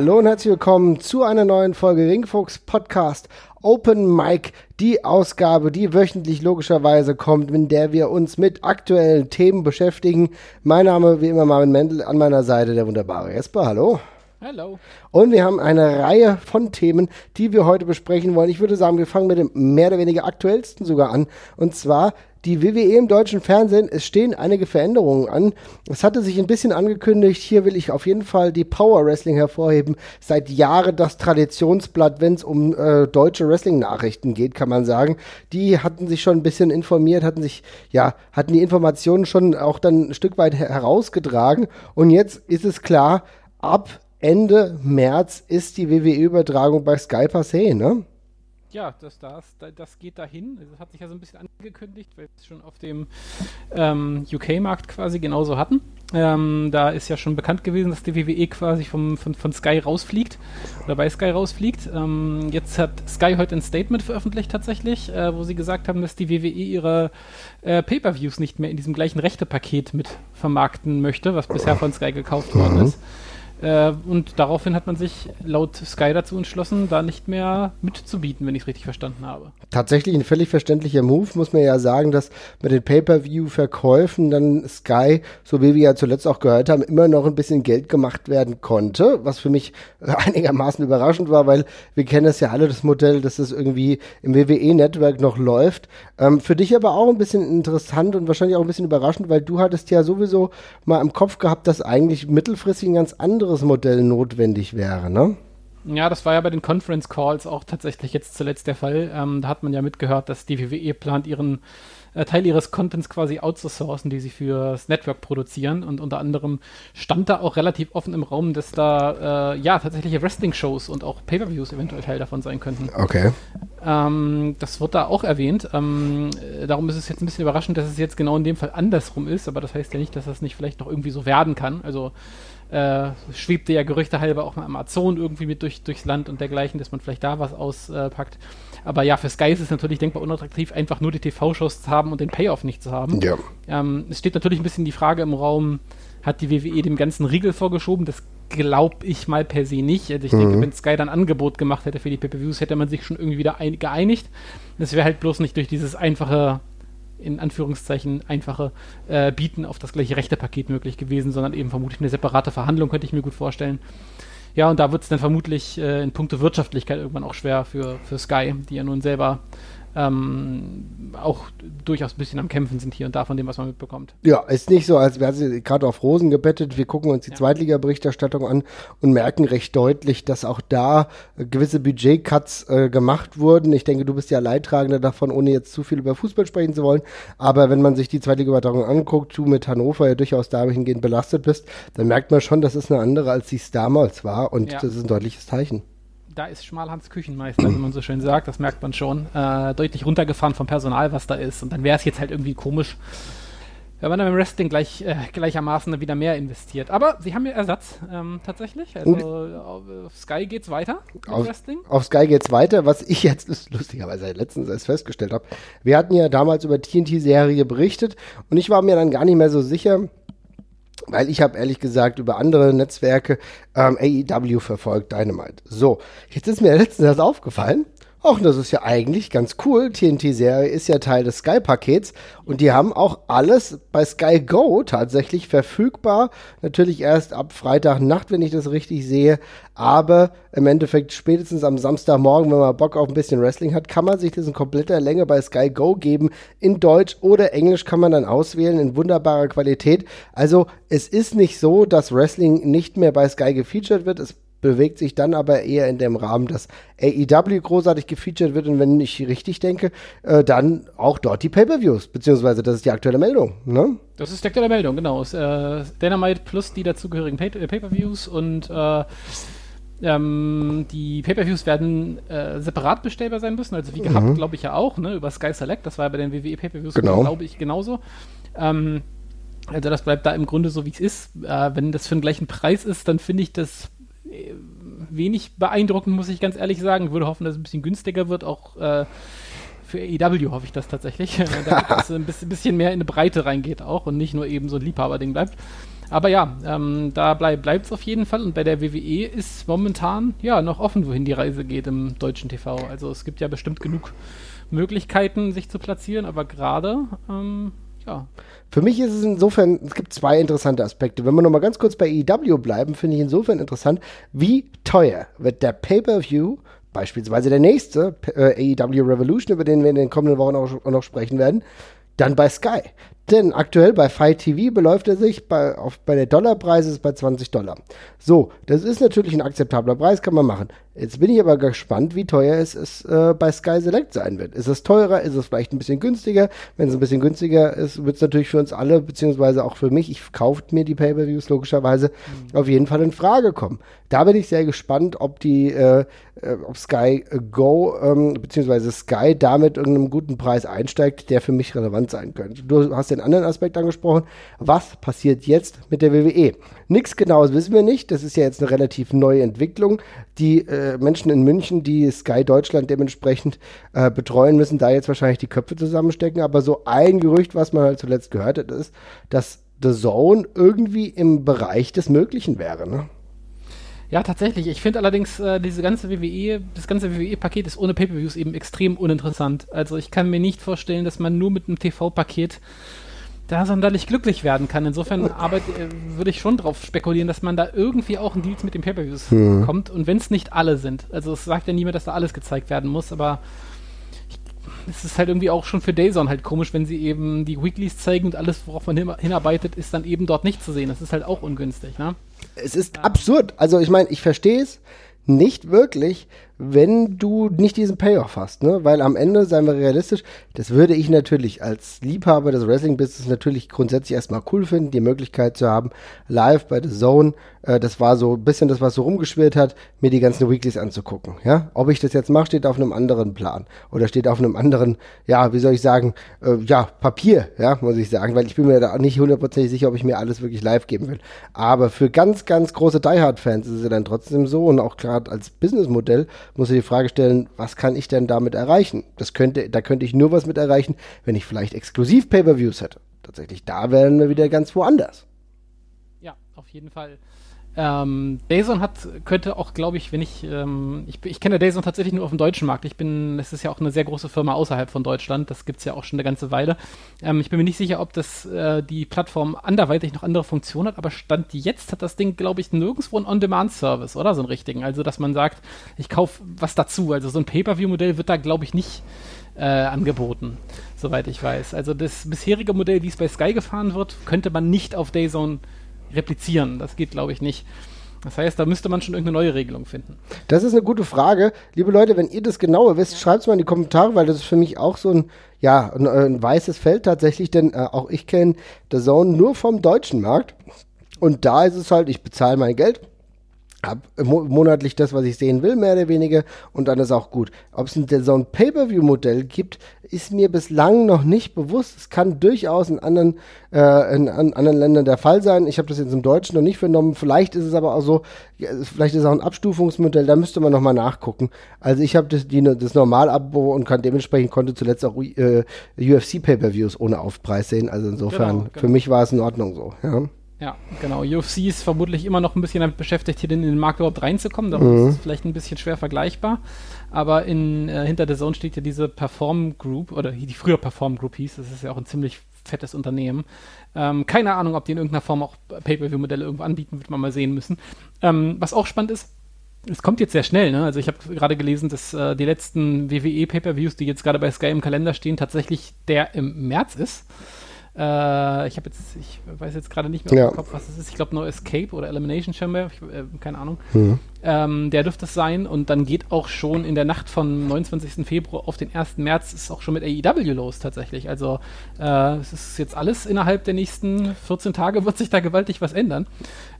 Hallo und herzlich willkommen zu einer neuen Folge Ringfuchs Podcast Open Mic, die Ausgabe, die wöchentlich logischerweise kommt, in der wir uns mit aktuellen Themen beschäftigen. Mein Name wie immer Marvin Mendel, an meiner Seite der wunderbare Jesper. Hallo. Hallo. Und wir haben eine Reihe von Themen, die wir heute besprechen wollen. Ich würde sagen, wir fangen mit dem mehr oder weniger aktuellsten sogar an. Und zwar die WWE im deutschen Fernsehen. Es stehen einige Veränderungen an. Es hatte sich ein bisschen angekündigt. Hier will ich auf jeden Fall die Power Wrestling hervorheben. Seit Jahren das Traditionsblatt, wenn es um äh, deutsche Wrestling-Nachrichten geht, kann man sagen. Die hatten sich schon ein bisschen informiert, hatten sich, ja, hatten die Informationen schon auch dann ein Stück weit herausgetragen. Und jetzt ist es klar, ab Ende März ist die WWE-Übertragung bei Sky passé, ne? Ja, das, das, das geht dahin. Das hat sich ja so ein bisschen angekündigt, weil wir es schon auf dem ähm, UK-Markt quasi genauso hatten. Ähm, da ist ja schon bekannt gewesen, dass die WWE quasi vom, von, von Sky rausfliegt oder bei Sky rausfliegt. Ähm, jetzt hat Sky heute ein Statement veröffentlicht tatsächlich, äh, wo sie gesagt haben, dass die WWE ihre äh, Pay-per-Views nicht mehr in diesem gleichen Rechtepaket mit vermarkten möchte, was bisher von Sky gekauft worden mhm. Äh, und daraufhin hat man sich laut Sky dazu entschlossen, da nicht mehr mitzubieten, wenn ich es richtig verstanden habe. Tatsächlich ein völlig verständlicher Move, muss man ja sagen, dass mit den Pay-Per-View-Verkäufen dann Sky, so wie wir ja zuletzt auch gehört haben, immer noch ein bisschen Geld gemacht werden konnte, was für mich einigermaßen überraschend war, weil wir kennen es ja alle, das Modell, dass es irgendwie im WWE-Network noch läuft. Ähm, für dich aber auch ein bisschen interessant und wahrscheinlich auch ein bisschen überraschend, weil du hattest ja sowieso mal im Kopf gehabt, dass eigentlich mittelfristig ein ganz anderes anderes Modell notwendig wäre, ne? Ja, das war ja bei den Conference Calls auch tatsächlich jetzt zuletzt der Fall. Ähm, da hat man ja mitgehört, dass die WWE plant, ihren äh, Teil ihres Contents quasi outzusourcen, die sie fürs Network produzieren. Und unter anderem stand da auch relativ offen im Raum, dass da äh, ja tatsächliche Wrestling-Shows und auch Pay-per-Views eventuell Teil davon sein könnten. Okay. Ähm, das wird da auch erwähnt. Ähm, äh, darum ist es jetzt ein bisschen überraschend, dass es jetzt genau in dem Fall andersrum ist, aber das heißt ja nicht, dass das nicht vielleicht noch irgendwie so werden kann. Also äh, schwebte ja Gerüchte halber auch mal Amazon irgendwie mit durch, durchs Land und dergleichen, dass man vielleicht da was auspackt. Aber ja, für Sky ist es natürlich denkbar unattraktiv, einfach nur die TV-Shows zu haben und den Payoff nicht zu haben. Ja. Ähm, es steht natürlich ein bisschen die Frage im Raum, hat die WWE dem ganzen Riegel vorgeschoben? Das glaube ich mal per se nicht. Also ich mhm. denke, wenn Sky dann Angebot gemacht hätte für die Pay-Per-Views, hätte man sich schon irgendwie wieder geeinigt. Das wäre halt bloß nicht durch dieses einfache in Anführungszeichen einfache äh, Bieten auf das gleiche Rechtepaket möglich gewesen, sondern eben vermutlich eine separate Verhandlung, könnte ich mir gut vorstellen. Ja, und da wird es dann vermutlich äh, in puncto Wirtschaftlichkeit irgendwann auch schwer für, für Sky, die ja nun selber ähm, auch durchaus ein bisschen am Kämpfen sind hier und da von dem, was man mitbekommt. Ja, ist nicht so, als wäre sie gerade auf Rosen gebettet. Wir gucken uns die ja. Zweitliga-Berichterstattung an und merken recht deutlich, dass auch da gewisse Budget-Cuts äh, gemacht wurden. Ich denke, du bist ja Leidtragender davon, ohne jetzt zu viel über Fußball sprechen zu wollen. Aber wenn man sich die Zweitliga-Übertragung anguckt, du mit Hannover ja durchaus dahingehend belastet bist, dann merkt man schon, das ist eine andere, als sie es damals war. Und ja. das ist ein deutliches Zeichen da ist Schmalhans Küchenmeister, wie man so schön sagt, das merkt man schon, äh, deutlich runtergefahren vom Personal, was da ist. Und dann wäre es jetzt halt irgendwie komisch, wenn man dann im Wrestling gleich, äh, gleichermaßen wieder mehr investiert. Aber sie haben ja Ersatz, ähm, tatsächlich. Also auf, auf Sky geht's weiter auf, Wrestling. Auf Sky geht's weiter, was ich jetzt lustigerweise letztens erst festgestellt habe. Wir hatten ja damals über TNT-Serie berichtet und ich war mir dann gar nicht mehr so sicher, weil ich habe ehrlich gesagt über andere Netzwerke ähm, AEW verfolgt, Dynamite. So, jetzt ist mir letztens das aufgefallen. Ach, das ist ja eigentlich ganz cool. TNT-Serie ist ja Teil des Sky-Pakets und die haben auch alles bei Sky Go tatsächlich verfügbar. Natürlich erst ab Freitagnacht, wenn ich das richtig sehe. Aber im Endeffekt spätestens am Samstagmorgen, wenn man Bock auf ein bisschen Wrestling hat, kann man sich das in kompletter Länge bei Sky Go geben. In Deutsch oder Englisch kann man dann auswählen in wunderbarer Qualität. Also es ist nicht so, dass Wrestling nicht mehr bei Sky gefeatured wird. Es bewegt sich dann aber eher in dem Rahmen, dass AEW großartig gefeatured wird und wenn ich richtig denke, äh, dann auch dort die Pay-Per-Views, beziehungsweise das ist die aktuelle Meldung, ne? Das ist die aktuelle Meldung, genau. Es, äh, Dynamite plus die dazugehörigen äh, Pay-Per-Views und äh, ähm, die Pay-Per-Views werden äh, separat bestellbar sein müssen, also wie gehabt, mhm. glaube ich ja auch, ne, über Sky Select, das war ja bei den WWE Pay-Per-Views, genau. glaube ich, genauso. Ähm, also das bleibt da im Grunde so, wie es ist. Äh, wenn das für den gleichen Preis ist, dann finde ich das wenig beeindruckend, muss ich ganz ehrlich sagen. Ich würde hoffen, dass es ein bisschen günstiger wird, auch äh, für AEW hoffe ich das tatsächlich, damit das ein bisschen, bisschen mehr in eine Breite reingeht auch und nicht nur eben so ein Liebhaberding bleibt. Aber ja, ähm, da bleib, bleibt es auf jeden Fall. Und bei der WWE ist momentan ja noch offen, wohin die Reise geht im deutschen TV. Also es gibt ja bestimmt genug Möglichkeiten, sich zu platzieren, aber gerade, ähm, ja. Für mich ist es insofern, es gibt zwei interessante Aspekte. Wenn wir nochmal ganz kurz bei EW bleiben, finde ich insofern interessant, wie teuer wird der Pay-Per-View beispielsweise der nächste äh, AEW Revolution, über den wir in den kommenden Wochen auch, auch noch sprechen werden, dann bei Sky. Denn aktuell bei Fight TV beläuft er sich bei, auf, bei der Dollarpreise bei 20 Dollar. So, das ist natürlich ein akzeptabler Preis, kann man machen. Jetzt bin ich aber gespannt, wie teuer es, es äh, bei Sky Select sein wird. Ist es teurer? Ist es vielleicht ein bisschen günstiger? Wenn es ein bisschen günstiger ist, wird es natürlich für uns alle, beziehungsweise auch für mich, ich kaufe mir die Pay-Per-Views logischerweise, mhm. auf jeden Fall in Frage kommen. Da bin ich sehr gespannt, ob die, äh, äh ob Sky Go, ähm, beziehungsweise Sky damit irgendeinem guten Preis einsteigt, der für mich relevant sein könnte. Du hast den anderen Aspekt angesprochen. Was passiert jetzt mit der WWE? Nichts Genaues wissen wir nicht. Das ist ja jetzt eine relativ neue Entwicklung. Die äh, Menschen in München, die Sky Deutschland dementsprechend äh, betreuen, müssen da jetzt wahrscheinlich die Köpfe zusammenstecken. Aber so ein Gerücht, was man halt zuletzt gehört hat, ist, dass The Zone irgendwie im Bereich des Möglichen wäre. Ne? Ja, tatsächlich. Ich finde allerdings, äh, diese ganze WWE, das ganze WWE-Paket ist ohne Pay-Per-Views eben extrem uninteressant. Also ich kann mir nicht vorstellen, dass man nur mit einem TV-Paket da sonderlich glücklich werden kann. Insofern arbeit, äh, würde ich schon darauf spekulieren, dass man da irgendwie auch einen Deals mit den Pay-Per-Views mhm. bekommt. Und wenn es nicht alle sind. Also es sagt ja niemand, dass da alles gezeigt werden muss, aber es ist halt irgendwie auch schon für Dayzone halt komisch, wenn sie eben die Weeklies zeigen und alles, worauf man hinarbeitet, ist dann eben dort nicht zu sehen. Das ist halt auch ungünstig, ne? Es ist ja. absurd. Also ich meine, ich verstehe es nicht wirklich, wenn du nicht diesen Payoff hast, ne? Weil am Ende, seien wir realistisch, das würde ich natürlich als Liebhaber des Wrestling-Business natürlich grundsätzlich erstmal cool finden, die Möglichkeit zu haben, live bei The Zone, äh, das war so ein bisschen das, was so rumgeschwirrt hat, mir die ganzen Weeklies anzugucken, ja? Ob ich das jetzt mache, steht auf einem anderen Plan oder steht auf einem anderen, ja, wie soll ich sagen, äh, ja, Papier, ja, muss ich sagen, weil ich bin mir da nicht hundertprozentig sicher, ob ich mir alles wirklich live geben will. Aber für ganz, ganz große Die Hard-Fans ist es dann trotzdem so und auch gerade als Businessmodell muss ich die Frage stellen, was kann ich denn damit erreichen? Das könnte, da könnte ich nur was mit erreichen, wenn ich vielleicht exklusiv Pay-per-Views hätte. Tatsächlich, da wären wir wieder ganz woanders. Ja, auf jeden Fall. Ähm, Dayson hat, könnte auch, glaube ich, wenn ich, ähm, ich, ich kenne Dayson tatsächlich nur auf dem deutschen Markt. Ich bin, es ist ja auch eine sehr große Firma außerhalb von Deutschland. Das gibt es ja auch schon eine ganze Weile. Ähm, ich bin mir nicht sicher, ob das äh, die Plattform anderweitig noch andere Funktionen hat, aber Stand jetzt hat das Ding, glaube ich, nirgendwo einen On-Demand-Service, oder? So einen richtigen. Also, dass man sagt, ich kaufe was dazu. Also, so ein Pay-Per-View-Modell wird da, glaube ich, nicht äh, angeboten, soweit ich weiß. Also, das bisherige Modell, wie es bei Sky gefahren wird, könnte man nicht auf Dayzone replizieren. Das geht, glaube ich, nicht. Das heißt, da müsste man schon irgendeine neue Regelung finden. Das ist eine gute Frage. Liebe Leute, wenn ihr das genauer wisst, schreibt es mal in die Kommentare, weil das ist für mich auch so ein, ja, ein, ein weißes Feld tatsächlich, denn äh, auch ich kenne The Zone nur vom deutschen Markt. Und da ist es halt, ich bezahle mein Geld, habe monatlich das, was ich sehen will, mehr oder weniger, und dann ist auch gut. Ob es so ein Pay-Per-View-Modell gibt, ist mir bislang noch nicht bewusst. Es kann durchaus in anderen, äh, in, in anderen Ländern der Fall sein. Ich habe das jetzt im Deutschen noch nicht vernommen. Vielleicht ist es aber auch so, vielleicht ist es auch ein Abstufungsmodell, da müsste man nochmal nachgucken. Also ich habe das, die, das Normal-Abo und kann dementsprechend konnte zuletzt auch äh, UFC-Pay-Per-Views ohne Aufpreis sehen. Also insofern, genau, genau. für mich war es in Ordnung so. Ja. Ja, genau. UFC ist vermutlich immer noch ein bisschen damit beschäftigt, hier in den Markt überhaupt reinzukommen. Darum mhm. ist es vielleicht ein bisschen schwer vergleichbar. Aber in, äh, hinter der Zone steht ja diese Perform Group, oder die früher Perform Group hieß. Das ist ja auch ein ziemlich fettes Unternehmen. Ähm, keine Ahnung, ob die in irgendeiner Form auch Pay-Per-View-Modelle irgendwo anbieten, wird man mal sehen müssen. Ähm, was auch spannend ist, es kommt jetzt sehr schnell, ne? Also ich habe gerade gelesen, dass äh, die letzten WWE Pay-Per-Views, die jetzt gerade bei Sky im Kalender stehen, tatsächlich der im März ist. Äh, ich habe jetzt, ich weiß jetzt gerade nicht mehr ja. im Kopf, was das ist. Ich glaube No Escape oder Elimination Chamber, ich, äh, keine Ahnung. Mhm. Ähm, der dürfte es sein und dann geht auch schon in der Nacht vom 29. Februar auf den 1. März ist auch schon mit AEW los tatsächlich. Also äh, es ist jetzt alles innerhalb der nächsten 14 Tage wird sich da gewaltig was ändern.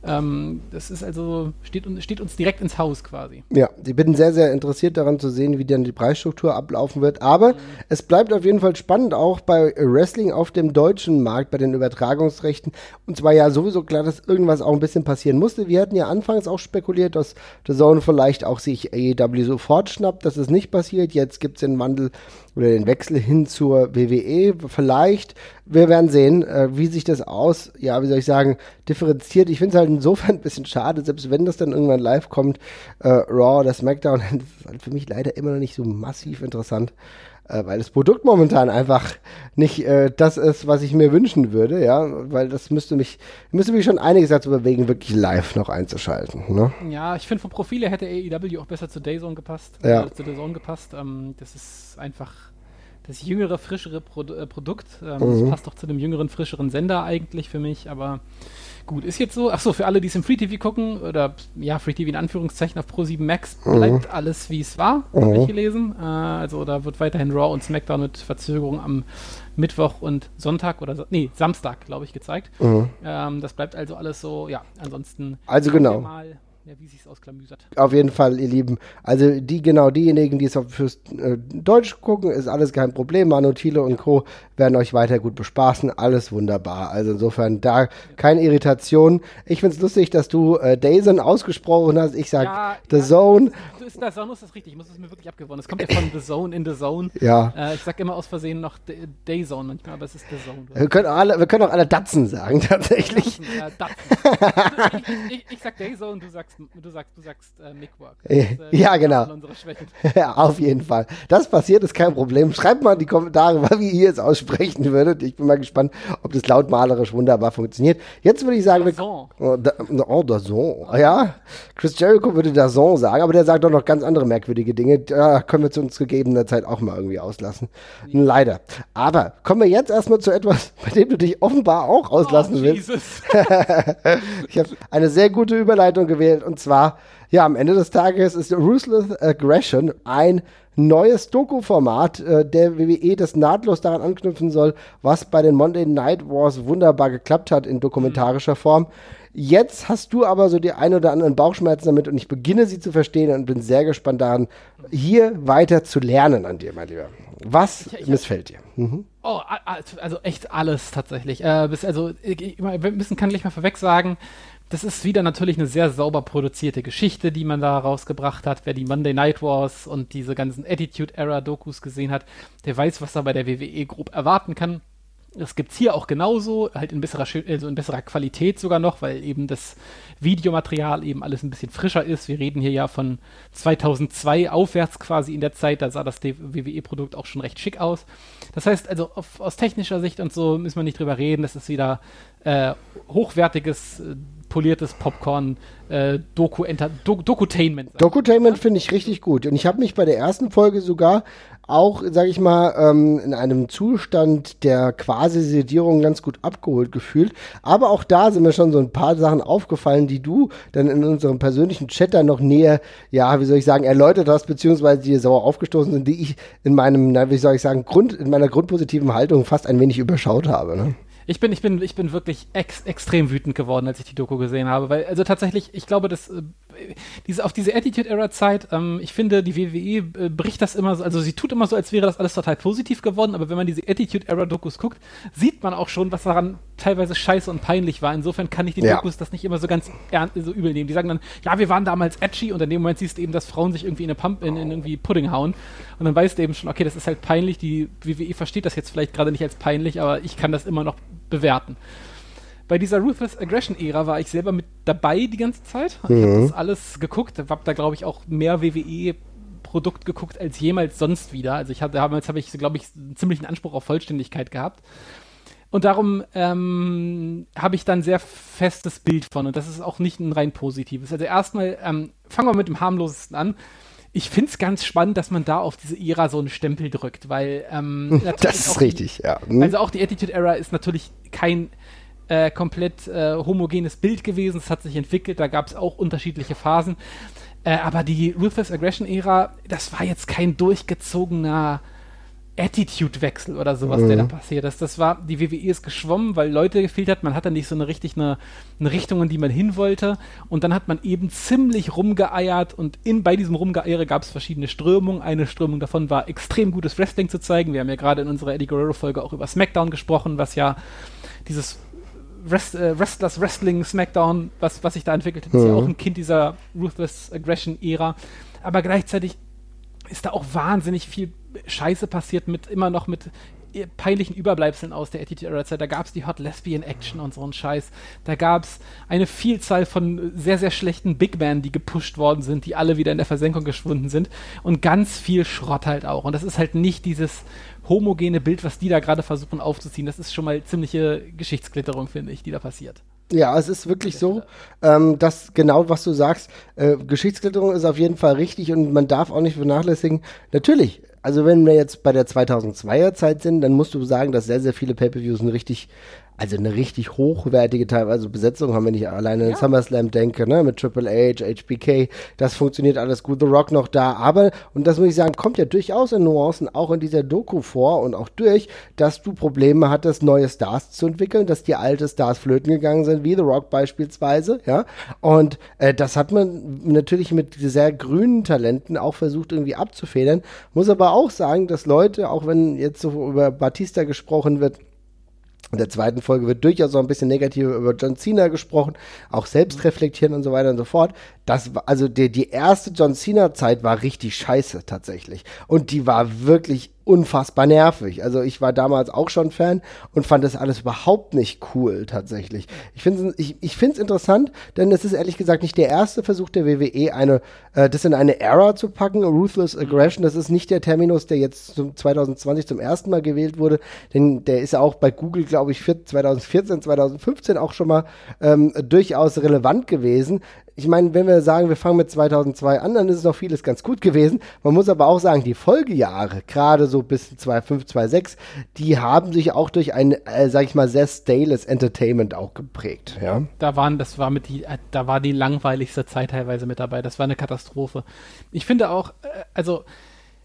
Ähm, das ist also, steht, steht, uns direkt ins Haus quasi. Ja, ich bin sehr, sehr interessiert daran zu sehen, wie dann die Preisstruktur ablaufen wird. Aber mhm. es bleibt auf jeden Fall spannend, auch bei Wrestling auf dem deutschen Markt bei den Übertragungsrechten. Und zwar ja sowieso klar, dass irgendwas auch ein bisschen passieren musste. Wir hatten ja anfangs auch spekuliert, dass The Zone vielleicht auch sich AEW sofort schnappt. Das ist nicht passiert. Jetzt gibt es den Wandel oder den Wechsel hin zur WWE. Vielleicht, wir werden sehen, äh, wie sich das aus, ja, wie soll ich sagen, differenziert. Ich finde es halt insofern ein bisschen schade, selbst wenn das dann irgendwann live kommt, äh, Raw oder SmackDown, das ist halt für mich leider immer noch nicht so massiv interessant weil das Produkt momentan einfach nicht äh, das ist, was ich mir wünschen würde, ja, weil das müsste mich, müsste mich schon einiges dazu bewegen, wirklich live noch einzuschalten. Ne? Ja, ich finde vom Profil her hätte AEW auch besser zu Dayzone gepasst, ja. äh, zu Dayzone gepasst. Ähm, das ist einfach das jüngere, frischere Pro äh, Produkt. Ähm, mhm. Das passt doch zu dem jüngeren, frischeren Sender eigentlich für mich, aber Gut, ist jetzt so. Achso, für alle, die es im Free TV gucken, oder ja, Free TV in Anführungszeichen auf Pro 7 Max, mhm. bleibt mhm. alles wie es war, mhm. habe ich gelesen. Äh, also da wird weiterhin Raw und SmackDown mit Verzögerung am Mittwoch und Sonntag oder nee, Samstag, glaube ich, gezeigt. Mhm. Ähm, das bleibt also alles so, ja, ansonsten. Also genau. Mal ja, wie sich's ausklamüsert. Auf jeden Fall, ihr Lieben. Also die, genau diejenigen, die es fürs äh, Deutsch gucken, ist alles kein Problem. Manu Thiele und Co. werden euch weiter gut bespaßen. Alles wunderbar. Also insofern da keine Irritation. Ich find's lustig, dass du äh, Dazon ausgesprochen hast. Ich sag ja, The ja, Zone. Ist, The Zone ist das richtig. Ich muss es mir wirklich abgewonnen. Es kommt ja von The Zone in The Zone. Ja. Äh, ich sag immer aus Versehen noch Dayzone manchmal, aber es ist The Zone. Wir können auch alle, wir können auch alle Datsen sagen, tatsächlich. Datsen, ja, Datsen. ich, ich, ich, sag Dayzone, du sagst du sagst, du sagst äh, Mickwork. Äh, ja, genau. ja, auf jeden Fall. Das passiert, ist kein Problem. Schreibt mal in die Kommentare, wie ihr es aussprechen würdet. Ich bin mal gespannt, ob das lautmalerisch wunderbar funktioniert. Jetzt würde ich sagen, Dazon. oh, da, oh, Dazon. Ja, Chris Jericho würde Dazon sagen, aber der sagt doch noch ganz andere merkwürdige Dinge. Da können wir zu uns gegebener Zeit auch mal irgendwie auslassen. Nee. Leider. Aber kommen wir jetzt erstmal zu etwas, bei dem du dich offenbar auch auslassen oh, willst. ich habe eine sehr gute Überleitung gewählt und zwar ja, am Ende des Tages ist Ruthless Aggression ein neues Doku-Format äh, der WWE, das nahtlos daran anknüpfen soll, was bei den Monday Night Wars wunderbar geklappt hat in dokumentarischer Form. Jetzt hast du aber so die ein oder anderen Bauchschmerzen damit und ich beginne sie zu verstehen und bin sehr gespannt daran, hier weiter zu lernen an dir, mein Lieber. Was ich, ich, missfällt dir? Mhm. Oh, also echt alles tatsächlich. Äh, bis, also, ich, ein bisschen kann ich mal vorweg sagen, das ist wieder natürlich eine sehr sauber produzierte Geschichte, die man da rausgebracht hat. Wer die Monday Night Wars und diese ganzen Attitude-Era-Dokus gesehen hat, der weiß, was er bei der WWE grob erwarten kann. Das gibt's hier auch genauso, halt in besserer, also in besserer Qualität sogar noch, weil eben das Videomaterial eben alles ein bisschen frischer ist. Wir reden hier ja von 2002 aufwärts quasi in der Zeit, da sah das WWE-Produkt auch schon recht schick aus. Das heißt also auf, aus technischer Sicht und so müssen wir nicht drüber reden, das ist wieder äh, hochwertiges äh, poliertes Popcorn äh, Doku Do Dokutainment. Dokutainment finde ich richtig gut. Und ich habe mich bei der ersten Folge sogar auch, sage ich mal, ähm, in einem Zustand der quasi Sedierung ganz gut abgeholt gefühlt. Aber auch da sind mir schon so ein paar Sachen aufgefallen, die du dann in unserem persönlichen Chat dann noch näher, ja, wie soll ich sagen, erläutert hast, beziehungsweise die sauer aufgestoßen sind, die ich in meinem, na, wie soll ich sagen, Grund, in meiner grundpositiven Haltung fast ein wenig überschaut habe. Ne? Ich bin, ich bin, ich bin wirklich ex, extrem wütend geworden, als ich die Doku gesehen habe, weil, also tatsächlich, ich glaube, dass äh, diese, auf diese Attitude-Era-Zeit, ähm, ich finde, die WWE äh, bricht das immer so, also sie tut immer so, als wäre das alles total positiv geworden, aber wenn man diese Attitude-Era-Dokus guckt, sieht man auch schon, was daran teilweise scheiße und peinlich war. Insofern kann ich die ja. Dokus das nicht immer so ganz so übel nehmen. Die sagen dann, ja, wir waren damals edgy und in dem Moment siehst du eben, dass Frauen sich irgendwie in eine Pump, in, in irgendwie Pudding hauen und dann weißt du eben schon, okay, das ist halt peinlich, die WWE versteht das jetzt vielleicht gerade nicht als peinlich, aber ich kann das immer noch bewerten. Bei dieser Ruthless Aggression Ära war ich selber mit dabei die ganze Zeit. Mhm. Ich habe das alles geguckt, habe da glaube ich auch mehr WWE Produkt geguckt als jemals sonst wieder. Also ich hatte damals habe ich glaube ich einen ziemlichen Anspruch auf Vollständigkeit gehabt. Und darum ähm, habe ich dann sehr festes Bild von. Und das ist auch nicht ein rein positives. Also erstmal ähm, fangen wir mit dem harmlosesten an ich finde es ganz spannend, dass man da auf diese Ära so einen Stempel drückt, weil ähm, das ist richtig, die, ja. Hm. Also auch die Attitude Era ist natürlich kein äh, komplett äh, homogenes Bild gewesen. Es hat sich entwickelt, da gab es auch unterschiedliche Phasen. Äh, aber die Ruthless Aggression Ära, das war jetzt kein durchgezogener Attitude-Wechsel oder sowas, mhm. der da passiert ist. Das war, die WWE ist geschwommen, weil Leute gefehlt hat. Man hatte nicht so eine richtig eine, eine Richtung, in die man hin wollte. Und dann hat man eben ziemlich rumgeeiert und in, bei diesem Rumgeeiere gab es verschiedene Strömungen. Eine Strömung davon war extrem gutes Wrestling zu zeigen. Wir haben ja gerade in unserer Eddie Guerrero-Folge auch über SmackDown gesprochen, was ja dieses Rest, äh, Wrestlers Wrestling SmackDown, was, was sich da entwickelt hat, ist ja mhm. auch ein Kind dieser Ruthless Aggression-Ära. Aber gleichzeitig ist da auch wahnsinnig viel Scheiße passiert mit immer noch mit peinlichen Überbleibseln aus der Attitude Era Zeit. Da gab es die Hot Lesbian Action und so einen Scheiß. Da gab es eine Vielzahl von sehr, sehr schlechten Big Men, die gepusht worden sind, die alle wieder in der Versenkung geschwunden sind. Und ganz viel Schrott halt auch. Und das ist halt nicht dieses homogene Bild, was die da gerade versuchen aufzuziehen. Das ist schon mal ziemliche Geschichtsklitterung, finde ich, die da passiert. Ja, es ist wirklich so, ähm, dass genau was du sagst, äh, Geschichtsklitterung ist auf jeden Fall richtig und man darf auch nicht vernachlässigen. Natürlich, also wenn wir jetzt bei der 2002er Zeit sind, dann musst du sagen, dass sehr, sehr viele Pay-Per-Views ein richtig also eine richtig hochwertige teilweise Besetzung haben, wenn ich alleine ja. an SummerSlam denke, ne, mit Triple H, HBK, das funktioniert alles gut, The Rock noch da, aber, und das muss ich sagen, kommt ja durchaus in Nuancen auch in dieser Doku vor und auch durch, dass du Probleme hattest, neue Stars zu entwickeln, dass die alte Stars flöten gegangen sind, wie The Rock beispielsweise, ja, und äh, das hat man natürlich mit sehr grünen Talenten auch versucht irgendwie abzufedern, muss aber auch sagen, dass Leute, auch wenn jetzt so über Batista gesprochen wird, in der zweiten Folge wird durchaus so ein bisschen negativ über John Cena gesprochen, auch selbst reflektieren und so weiter und so fort. Das war, also die, die erste John Cena Zeit war richtig scheiße tatsächlich. Und die war wirklich unfassbar nervig. Also ich war damals auch schon Fan und fand das alles überhaupt nicht cool tatsächlich. Ich finde es ich, ich find's interessant, denn es ist ehrlich gesagt nicht der erste Versuch der WWE, eine, äh, das in eine Era zu packen. Ruthless Aggression, das ist nicht der Terminus, der jetzt zum 2020 zum ersten Mal gewählt wurde, denn der ist auch bei Google, glaube ich, 2014, 2015 auch schon mal ähm, durchaus relevant gewesen ich meine, wenn wir sagen, wir fangen mit 2002 an, dann ist noch vieles ganz gut gewesen. Man muss aber auch sagen, die Folgejahre, gerade so bis 2005, 2006, die haben sich auch durch ein, äh, sag ich mal, sehr stales Entertainment auch geprägt. Ja? Da waren, das war mit die, äh, da war die langweiligste Zeit teilweise mit dabei. Das war eine Katastrophe. Ich finde auch, äh, also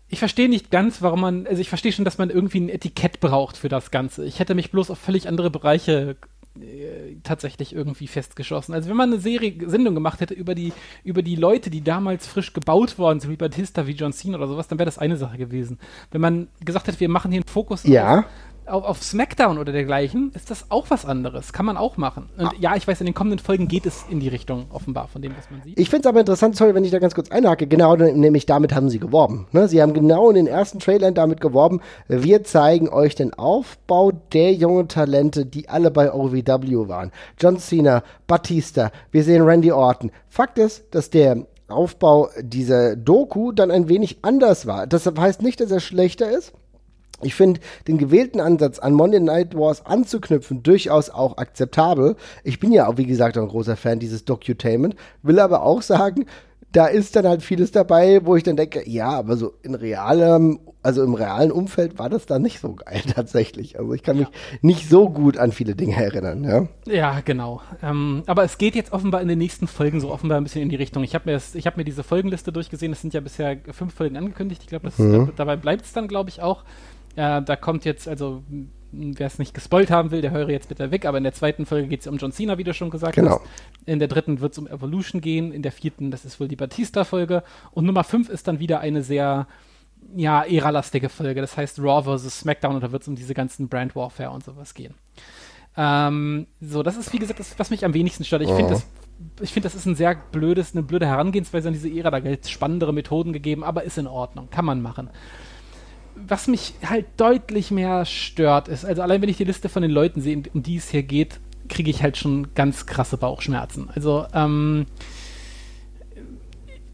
ich verstehe nicht ganz, warum man, also ich verstehe schon, dass man irgendwie ein Etikett braucht für das Ganze. Ich hätte mich bloß auf völlig andere Bereiche äh, tatsächlich irgendwie festgeschossen. Also wenn man eine Serie, Sendung gemacht hätte über die, über die Leute, die damals frisch gebaut worden sind, wie Batista, wie John Cena oder sowas, dann wäre das eine Sache gewesen. Wenn man gesagt hätte, wir machen hier einen Fokus ja. auf, auf, auf SmackDown oder dergleichen ist das auch was anderes. Kann man auch machen. Und ah. ja, ich weiß, in den kommenden Folgen geht es in die Richtung, offenbar, von dem, was man sieht. Ich finde es aber interessant, sorry, wenn ich da ganz kurz einhake, genau, nämlich damit haben sie geworben. Ne? Sie haben genau in den ersten Trailern damit geworben, wir zeigen euch den Aufbau der jungen Talente, die alle bei OVW waren. John Cena, Batista, wir sehen Randy Orton. Fakt ist, dass der Aufbau dieser Doku dann ein wenig anders war. Das heißt nicht, dass er schlechter ist. Ich finde den gewählten Ansatz an Monday Night Wars anzuknüpfen durchaus auch akzeptabel. Ich bin ja auch, wie gesagt, ein großer Fan dieses Docutainment, will aber auch sagen, da ist dann halt vieles dabei, wo ich dann denke, ja, aber so in realem, also im realen Umfeld war das dann nicht so geil tatsächlich. Also ich kann mich ja. nicht so gut an viele Dinge erinnern, ja. Ja, genau. Ähm, aber es geht jetzt offenbar in den nächsten Folgen so offenbar ein bisschen in die Richtung. Ich habe mir, hab mir diese Folgenliste durchgesehen, es sind ja bisher fünf Folgen angekündigt. Ich glaube, mhm. dabei bleibt es dann, glaube ich, auch. Äh, da kommt jetzt, also wer es nicht gespoilt haben will, der höre jetzt bitte weg, aber in der zweiten Folge geht es um John Cena, wie du schon gesagt genau. hast. In der dritten wird es um Evolution gehen, in der vierten, das ist wohl die Batista-Folge. Und Nummer fünf ist dann wieder eine sehr, ja, era-lastige Folge. Das heißt Raw vs. SmackDown und da wird es um diese ganzen Brand Warfare und sowas gehen. Ähm, so, das ist wie gesagt das, was mich am wenigsten stört. Ich oh. finde das ich finde, das ist ein sehr blödes, eine blöde Herangehensweise an diese Ära. Da gibt es spannendere Methoden gegeben, aber ist in Ordnung. Kann man machen was mich halt deutlich mehr stört, ist, also allein wenn ich die Liste von den Leuten sehe, um die es hier geht, kriege ich halt schon ganz krasse Bauchschmerzen. Also, ähm,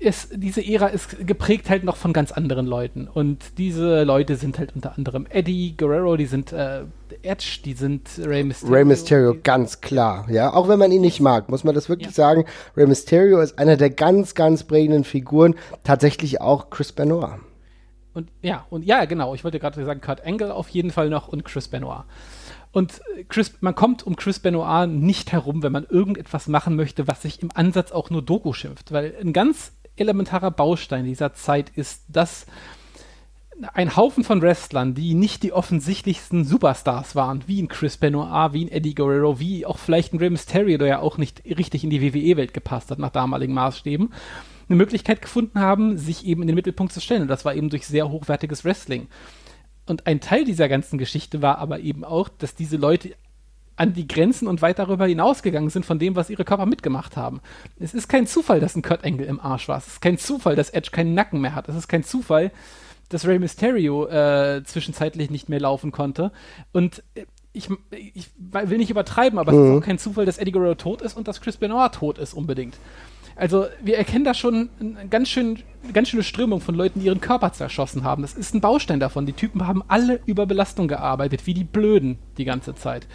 es, diese Ära ist geprägt halt noch von ganz anderen Leuten. Und diese Leute sind halt unter anderem Eddie Guerrero, die sind äh, Edge, die sind Rey Mysterio. Rey Mysterio, ganz klar. Ja, auch wenn man ihn nicht mag, muss man das wirklich ja. sagen. Rey Mysterio ist einer der ganz, ganz prägenden Figuren. Tatsächlich auch Chris Benoit. Und ja, und ja, genau, ich wollte gerade sagen, Kurt Angle auf jeden Fall noch und Chris Benoit. Und Chris, man kommt um Chris Benoit nicht herum, wenn man irgendetwas machen möchte, was sich im Ansatz auch nur Doku schimpft. Weil ein ganz elementarer Baustein dieser Zeit ist, dass ein Haufen von Wrestlern, die nicht die offensichtlichsten Superstars waren, wie ein Chris Benoit, wie ein Eddie Guerrero, wie auch vielleicht ein Rey Mysterio, der ja auch nicht richtig in die WWE-Welt gepasst hat nach damaligen Maßstäben, eine Möglichkeit gefunden haben, sich eben in den Mittelpunkt zu stellen. Und das war eben durch sehr hochwertiges Wrestling. Und ein Teil dieser ganzen Geschichte war aber eben auch, dass diese Leute an die Grenzen und weit darüber hinausgegangen sind von dem, was ihre Körper mitgemacht haben. Es ist kein Zufall, dass ein Kurt Angle im Arsch war. Es ist kein Zufall, dass Edge keinen Nacken mehr hat. Es ist kein Zufall, dass Rey Mysterio äh, zwischenzeitlich nicht mehr laufen konnte. Und äh, ich, ich will nicht übertreiben, aber mhm. es ist mhm. auch kein Zufall, dass Eddie Guerrero tot ist und dass Chris Benoit tot ist unbedingt. Also wir erkennen da schon eine ganz, schön, ganz schöne Strömung von Leuten, die ihren Körper zerschossen haben. Das ist ein Baustein davon. Die Typen haben alle über Belastung gearbeitet, wie die Blöden die ganze Zeit.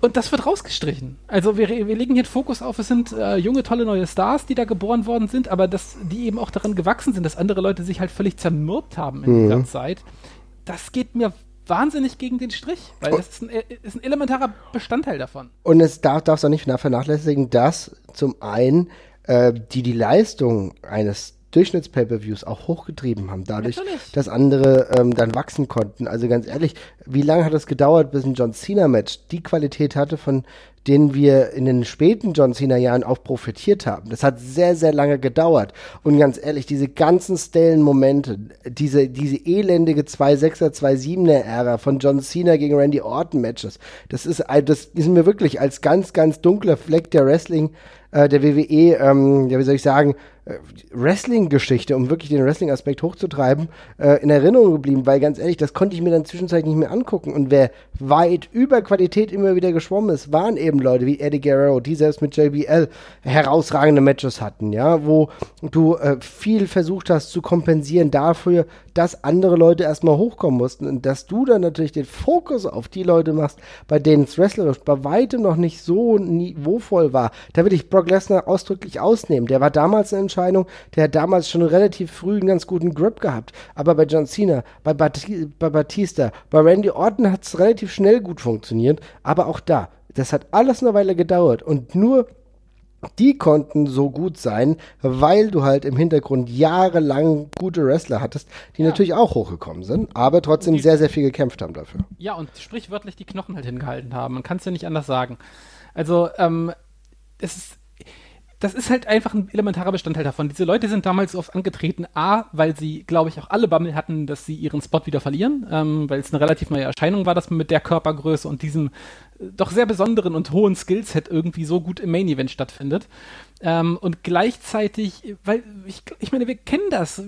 Und das wird rausgestrichen. Also wir, wir legen hier den Fokus auf, es sind äh, junge, tolle neue Stars, die da geboren worden sind, aber dass die eben auch daran gewachsen sind, dass andere Leute sich halt völlig zermürbt haben in mhm. dieser Zeit. Das geht mir wahnsinnig gegen den Strich, weil das ist ein, äh, ist ein elementarer Bestandteil davon. Und es darf, darfst auch nicht vernachlässigen, dass zum einen äh, die die Leistung eines Durchschnitts-Pay-Per-Views auch hochgetrieben haben, dadurch, Natürlich. dass andere ähm, dann wachsen konnten. Also ganz ehrlich, wie lange hat es gedauert, bis ein John Cena-Match die Qualität hatte, von denen wir in den späten John Cena-Jahren auch profitiert haben? Das hat sehr, sehr lange gedauert. Und ganz ehrlich, diese ganzen stellen Momente, diese, diese elendige 2-6er, 2-7er-Ära von John Cena gegen Randy Orton-Matches, das ist, das ist mir wirklich als ganz, ganz dunkler Fleck der Wrestling- äh, der WWE, ähm, ja, wie soll ich sagen, äh, Wrestling-Geschichte, um wirklich den Wrestling-Aspekt hochzutreiben, äh, in Erinnerung geblieben, weil ganz ehrlich, das konnte ich mir dann zwischenzeitlich nicht mehr angucken. Und wer weit über Qualität immer wieder geschwommen ist, waren eben Leute wie Eddie Guerrero, die selbst mit JBL herausragende Matches hatten, ja, wo du äh, viel versucht hast zu kompensieren dafür, dass andere Leute erstmal hochkommen mussten und dass du dann natürlich den Fokus auf die Leute machst, bei denen es wrestlerisch bei weitem noch nicht so niveauvoll war. Da will ich Brock Lesnar ausdrücklich ausnehmen. Der war damals eine Entscheidung, der hat damals schon relativ früh einen ganz guten Grip gehabt. Aber bei John Cena, bei, Bat bei Batista, bei Randy Orton hat es relativ schnell gut funktioniert. Aber auch da, das hat alles eine Weile gedauert und nur die konnten so gut sein, weil du halt im Hintergrund jahrelang gute Wrestler hattest, die ja. natürlich auch hochgekommen sind, aber trotzdem die, sehr, sehr viel gekämpft haben dafür. Ja, und sprichwörtlich die Knochen halt hingehalten haben. Man kann es ja nicht anders sagen. Also, ähm, es ist das ist halt einfach ein elementarer Bestandteil davon. Diese Leute sind damals oft angetreten, A, weil sie, glaube ich, auch alle Bammel hatten, dass sie ihren Spot wieder verlieren, ähm, weil es eine relativ neue Erscheinung war, dass man mit der Körpergröße und diesem äh, doch sehr besonderen und hohen Skillset irgendwie so gut im Main Event stattfindet. Ähm, und gleichzeitig, weil ich, ich meine, wir kennen das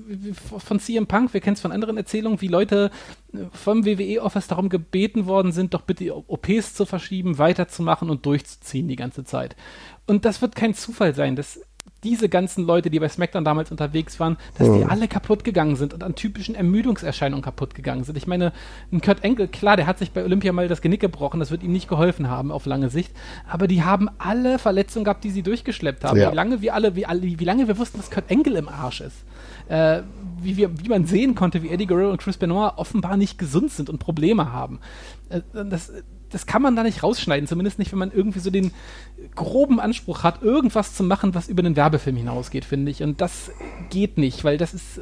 von CM Punk, wir kennen es von anderen Erzählungen, wie Leute äh, vom WWE-Office darum gebeten worden sind, doch bitte OPs zu verschieben, weiterzumachen und durchzuziehen die ganze Zeit. Und das wird kein Zufall sein, dass diese ganzen Leute, die bei SmackDown damals unterwegs waren, dass ja. die alle kaputt gegangen sind und an typischen Ermüdungserscheinungen kaputt gegangen sind. Ich meine, ein Kurt Enkel, klar, der hat sich bei Olympia mal das Genick gebrochen, das wird ihm nicht geholfen haben auf lange Sicht, aber die haben alle Verletzungen gehabt, die sie durchgeschleppt haben. Ja. Wie lange wir alle, wie, alle, wie lange wir wussten, dass Kurt Enkel im Arsch ist. Äh, wie, wir, wie man sehen konnte, wie Eddie Guerrero und Chris Benoit offenbar nicht gesund sind und Probleme haben. Äh, das, das kann man da nicht rausschneiden, zumindest nicht, wenn man irgendwie so den groben Anspruch hat, irgendwas zu machen, was über den Werbefilm hinausgeht, finde ich. Und das geht nicht, weil das ist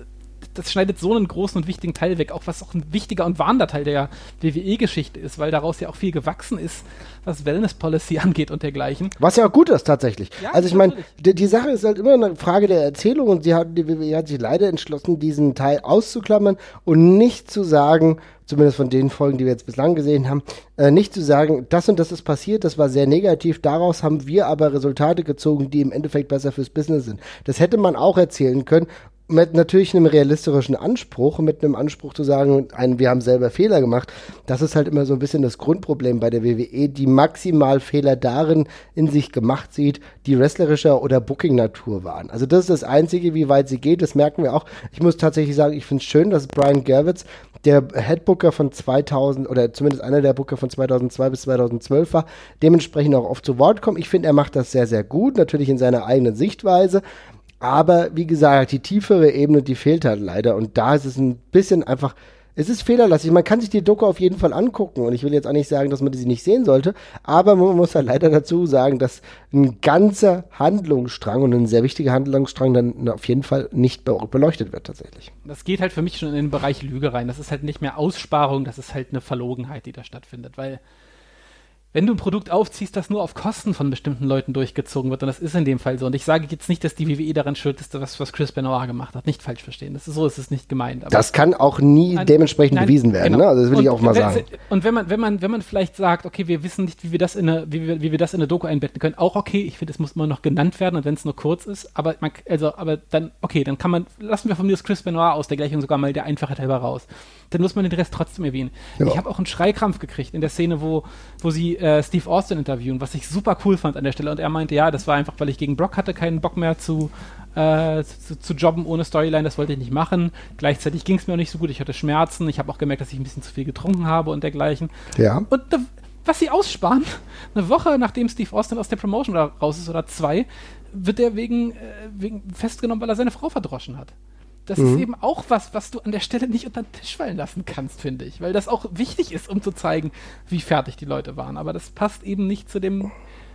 das schneidet so einen großen und wichtigen Teil weg, auch was auch ein wichtiger und warnender Teil der WWE-Geschichte ist, weil daraus ja auch viel gewachsen ist, was Wellness-Policy angeht und dergleichen. Was ja auch gut ist, tatsächlich. Ja, also ich meine, die, die, Sache ist halt immer eine Frage der Erzählung und sie hat, die WWE hat sich leider entschlossen, diesen Teil auszuklammern und nicht zu sagen, zumindest von den Folgen, die wir jetzt bislang gesehen haben, äh, nicht zu sagen, das und das ist passiert, das war sehr negativ, daraus haben wir aber Resultate gezogen, die im Endeffekt besser fürs Business sind. Das hätte man auch erzählen können mit natürlich einem realistischen Anspruch, mit einem Anspruch zu sagen, ein, wir haben selber Fehler gemacht. Das ist halt immer so ein bisschen das Grundproblem bei der WWE, die maximal Fehler darin in sich gemacht sieht, die wrestlerischer oder Booking-Natur waren. Also das ist das Einzige, wie weit sie geht, das merken wir auch. Ich muss tatsächlich sagen, ich finde es schön, dass Brian Gervitz, der Headbooker von 2000 oder zumindest einer der Booker von 2002 bis 2012 war, dementsprechend auch oft zu Wort kommt. Ich finde, er macht das sehr, sehr gut, natürlich in seiner eigenen Sichtweise. Aber wie gesagt, die tiefere Ebene, die fehlt halt leider. Und da ist es ein bisschen einfach Es ist fehlerlastig. Man kann sich die Doku auf jeden Fall angucken. Und ich will jetzt auch nicht sagen, dass man sie nicht sehen sollte. Aber man muss halt leider dazu sagen, dass ein ganzer Handlungsstrang und ein sehr wichtiger Handlungsstrang dann auf jeden Fall nicht beleuchtet wird tatsächlich. Das geht halt für mich schon in den Bereich Lüge rein. Das ist halt nicht mehr Aussparung, das ist halt eine Verlogenheit, die da stattfindet. Weil wenn du ein Produkt aufziehst, das nur auf Kosten von bestimmten Leuten durchgezogen wird, und das ist in dem Fall so, und ich sage jetzt nicht, dass die WWE daran schuld ist, was, was Chris Benoit gemacht hat, nicht falsch verstehen, das ist, so ist es nicht gemeint. das kann auch nie nein, dementsprechend nein, bewiesen werden, genau. ne? also das will und, ich auch mal sagen. Und wenn man, wenn man, wenn man vielleicht sagt, okay, wir wissen nicht, wie wir das in eine, wie wir, wie wir das in eine Doku einbetten können, auch okay, ich finde, es muss immer noch genannt werden, und wenn es nur kurz ist, aber man, also, aber dann, okay, dann kann man, lassen wir von mir das Chris Benoit aus der Gleichung sogar mal der Einfachheit halber raus dann muss man den Rest trotzdem erwähnen. Ja. Ich habe auch einen Schreikrampf gekriegt in der Szene, wo, wo sie äh, Steve Austin interviewen, was ich super cool fand an der Stelle. Und er meinte, ja, das war einfach, weil ich gegen Brock hatte, keinen Bock mehr zu, äh, zu, zu, jobben ohne Storyline, das wollte ich nicht machen. Gleichzeitig ging es mir auch nicht so gut, ich hatte Schmerzen, ich habe auch gemerkt, dass ich ein bisschen zu viel getrunken habe und dergleichen. Ja. Und da, was sie aussparen, eine Woche nachdem Steve Austin aus der Promotion raus ist oder zwei, wird er wegen, äh, wegen festgenommen, weil er seine Frau verdroschen hat das mhm. ist eben auch was, was du an der Stelle nicht unter den Tisch fallen lassen kannst, finde ich. Weil das auch wichtig ist, um zu zeigen, wie fertig die Leute waren. Aber das passt eben nicht zu dem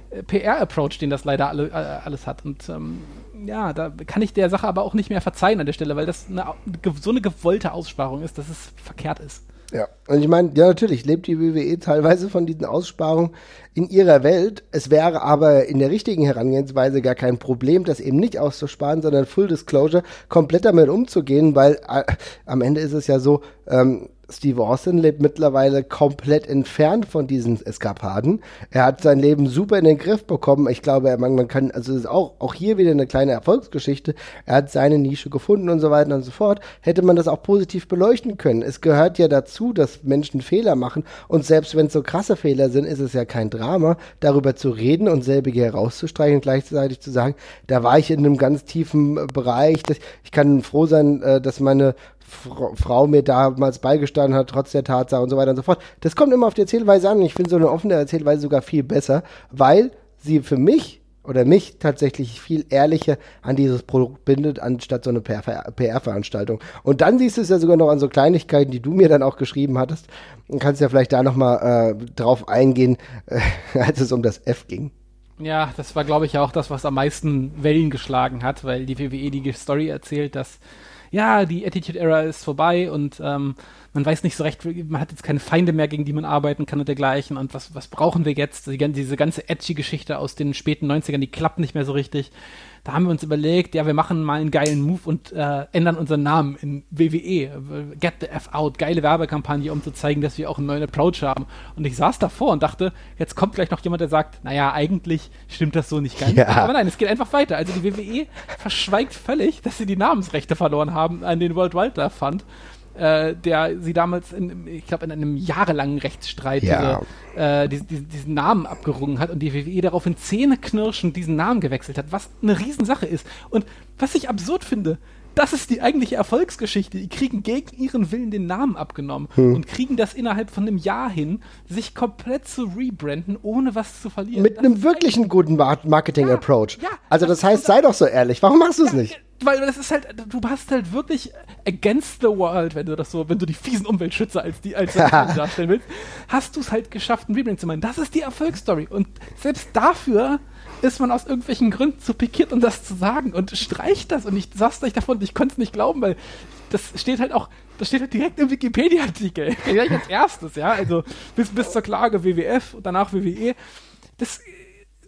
äh, PR-Approach, den das leider alle, äh, alles hat. Und ähm, ja, da kann ich der Sache aber auch nicht mehr verzeihen an der Stelle, weil das eine, so eine gewollte Aussparung ist, dass es verkehrt ist. Ja, und ich meine, ja, natürlich lebt die WWE teilweise von diesen Aussparungen in ihrer Welt. Es wäre aber in der richtigen Herangehensweise gar kein Problem, das eben nicht auszusparen, sondern Full Disclosure komplett damit umzugehen, weil äh, am Ende ist es ja so, ähm, Steve Austin lebt mittlerweile komplett entfernt von diesen Eskapaden. Er hat sein Leben super in den Griff bekommen. Ich glaube, man, man kann, also es ist auch, auch hier wieder eine kleine Erfolgsgeschichte. Er hat seine Nische gefunden und so weiter und so fort. Hätte man das auch positiv beleuchten können. Es gehört ja dazu, dass Menschen Fehler machen. Und selbst wenn es so krasse Fehler sind, ist es ja kein Drama, darüber zu reden und selbige herauszustreichen und gleichzeitig zu sagen, da war ich in einem ganz tiefen Bereich. Ich kann froh sein, äh, dass meine Frau mir damals beigestanden hat, trotz der Tatsache und so weiter und so fort. Das kommt immer auf die Erzählweise an ich finde so eine offene Erzählweise sogar viel besser, weil sie für mich oder mich tatsächlich viel ehrlicher an dieses Produkt bindet, anstatt so eine PR-Veranstaltung. Und dann siehst du es ja sogar noch an so Kleinigkeiten, die du mir dann auch geschrieben hattest. Und kannst ja vielleicht da nochmal äh, drauf eingehen, äh, als es um das F ging. Ja, das war, glaube ich, auch das, was am meisten Wellen geschlagen hat, weil die WWE die Story erzählt, dass ja, die Attitude Era ist vorbei und ähm, man weiß nicht so recht, man hat jetzt keine Feinde mehr, gegen die man arbeiten kann und dergleichen und was, was brauchen wir jetzt? Die, diese ganze edgy Geschichte aus den späten 90ern, die klappt nicht mehr so richtig. Da haben wir uns überlegt, ja, wir machen mal einen geilen Move und äh, ändern unseren Namen in WWE. Get the F out. Geile Werbekampagne, um zu zeigen, dass wir auch einen neuen Approach haben. Und ich saß davor und dachte, jetzt kommt gleich noch jemand, der sagt, naja, eigentlich stimmt das so nicht ganz. Ja. Aber nein, es geht einfach weiter. Also die WWE verschweigt völlig, dass sie die Namensrechte verloren haben an den World Wildlife Fund äh, der sie damals, in, ich glaube, in einem jahrelangen Rechtsstreit ja. diese, äh, die, die, diesen Namen abgerungen hat und die WWE daraufhin zähneknirschend diesen Namen gewechselt hat, was eine Riesensache ist. Und was ich absurd finde, das ist die eigentliche Erfolgsgeschichte. Die kriegen gegen ihren Willen den Namen abgenommen hm. und kriegen das innerhalb von einem Jahr hin, sich komplett zu rebranden, ohne was zu verlieren. Mit das einem wirklichen guten Marketing-Approach. Ja, ja, also das, das heißt, sei doch so ehrlich. Warum machst du es ja, nicht? weil das ist halt, du hast halt wirklich against the world, wenn du das so, wenn du die fiesen Umweltschützer als die als darstellen willst, hast du es halt geschafft, ein Rebrand zu machen. Das ist die Erfolgsstory. Und selbst dafür ist man aus irgendwelchen Gründen zu pikiert, um das zu sagen und streicht das. Und ich sag's euch davon, ich konnte es nicht glauben, weil das steht halt auch, das steht halt direkt im Wikipedia-Artikel. Gleich als erstes, ja. Also bis, bis zur Klage WWF und danach WWE. Das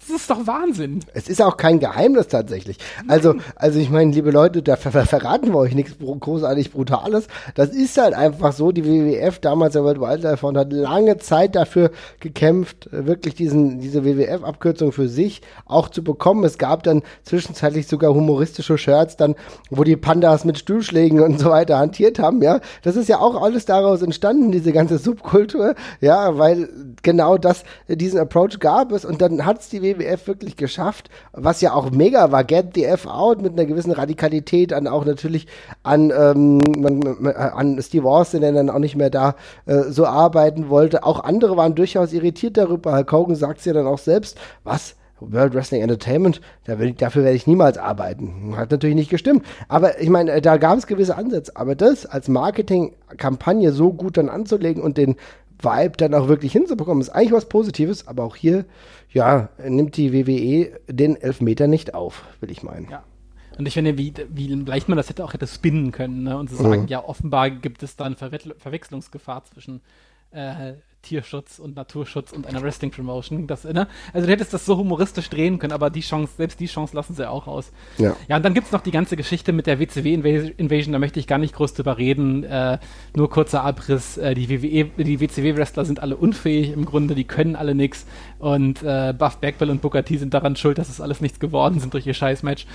das ist doch Wahnsinn. Es ist auch kein Geheimnis tatsächlich. Also, also ich meine, liebe Leute, da ver verraten wir euch nichts großartig Brutales. Das ist halt einfach so. Die WWF, damals der World Wildlife Fund, hat lange Zeit dafür gekämpft, wirklich diesen, diese WWF-Abkürzung für sich auch zu bekommen. Es gab dann zwischenzeitlich sogar humoristische Shirts, dann, wo die Pandas mit Stuhlschlägen und so weiter hantiert haben, ja. Das ist ja auch alles daraus entstanden, diese ganze Subkultur, ja, weil genau das, diesen Approach gab es und dann hat es die WWF WWF wirklich geschafft, was ja auch mega war. Get the F out mit einer gewissen Radikalität an auch natürlich an, ähm, man, an Steve Austin, der dann auch nicht mehr da äh, so arbeiten wollte. Auch andere waren durchaus irritiert darüber. Hulk Hogan sagt es ja dann auch selbst. Was? World Wrestling Entertainment, da will, dafür werde ich niemals arbeiten. Hat natürlich nicht gestimmt. Aber ich meine, da gab es gewisse Ansätze. Aber das als Marketingkampagne so gut dann anzulegen und den Vibe dann auch wirklich hinzubekommen, ist eigentlich was Positives. Aber auch hier, ja, nimmt die WWE den Elfmeter nicht auf, will ich meinen. Ja. Und ich finde, wie, wie leicht man das hätte auch hätte spinnen können ne? und zu sagen, mhm. ja, offenbar gibt es da eine Ver Verwechslungsgefahr zwischen äh, Tierschutz und Naturschutz und einer Wrestling-Promotion. Das, ne? Also du hättest das so humoristisch drehen können, aber die Chance, selbst die Chance lassen sie auch aus. Ja, ja und dann gibt es noch die ganze Geschichte mit der WCW-Invasion, da möchte ich gar nicht groß drüber reden. Äh, nur kurzer Abriss, äh, die, WWE, die WCW-Wrestler sind alle unfähig im Grunde, die können alle nichts. Und äh, Buff Bagwell und Booker T sind daran schuld, dass es alles nichts geworden sind durch ihr Scheißmatch.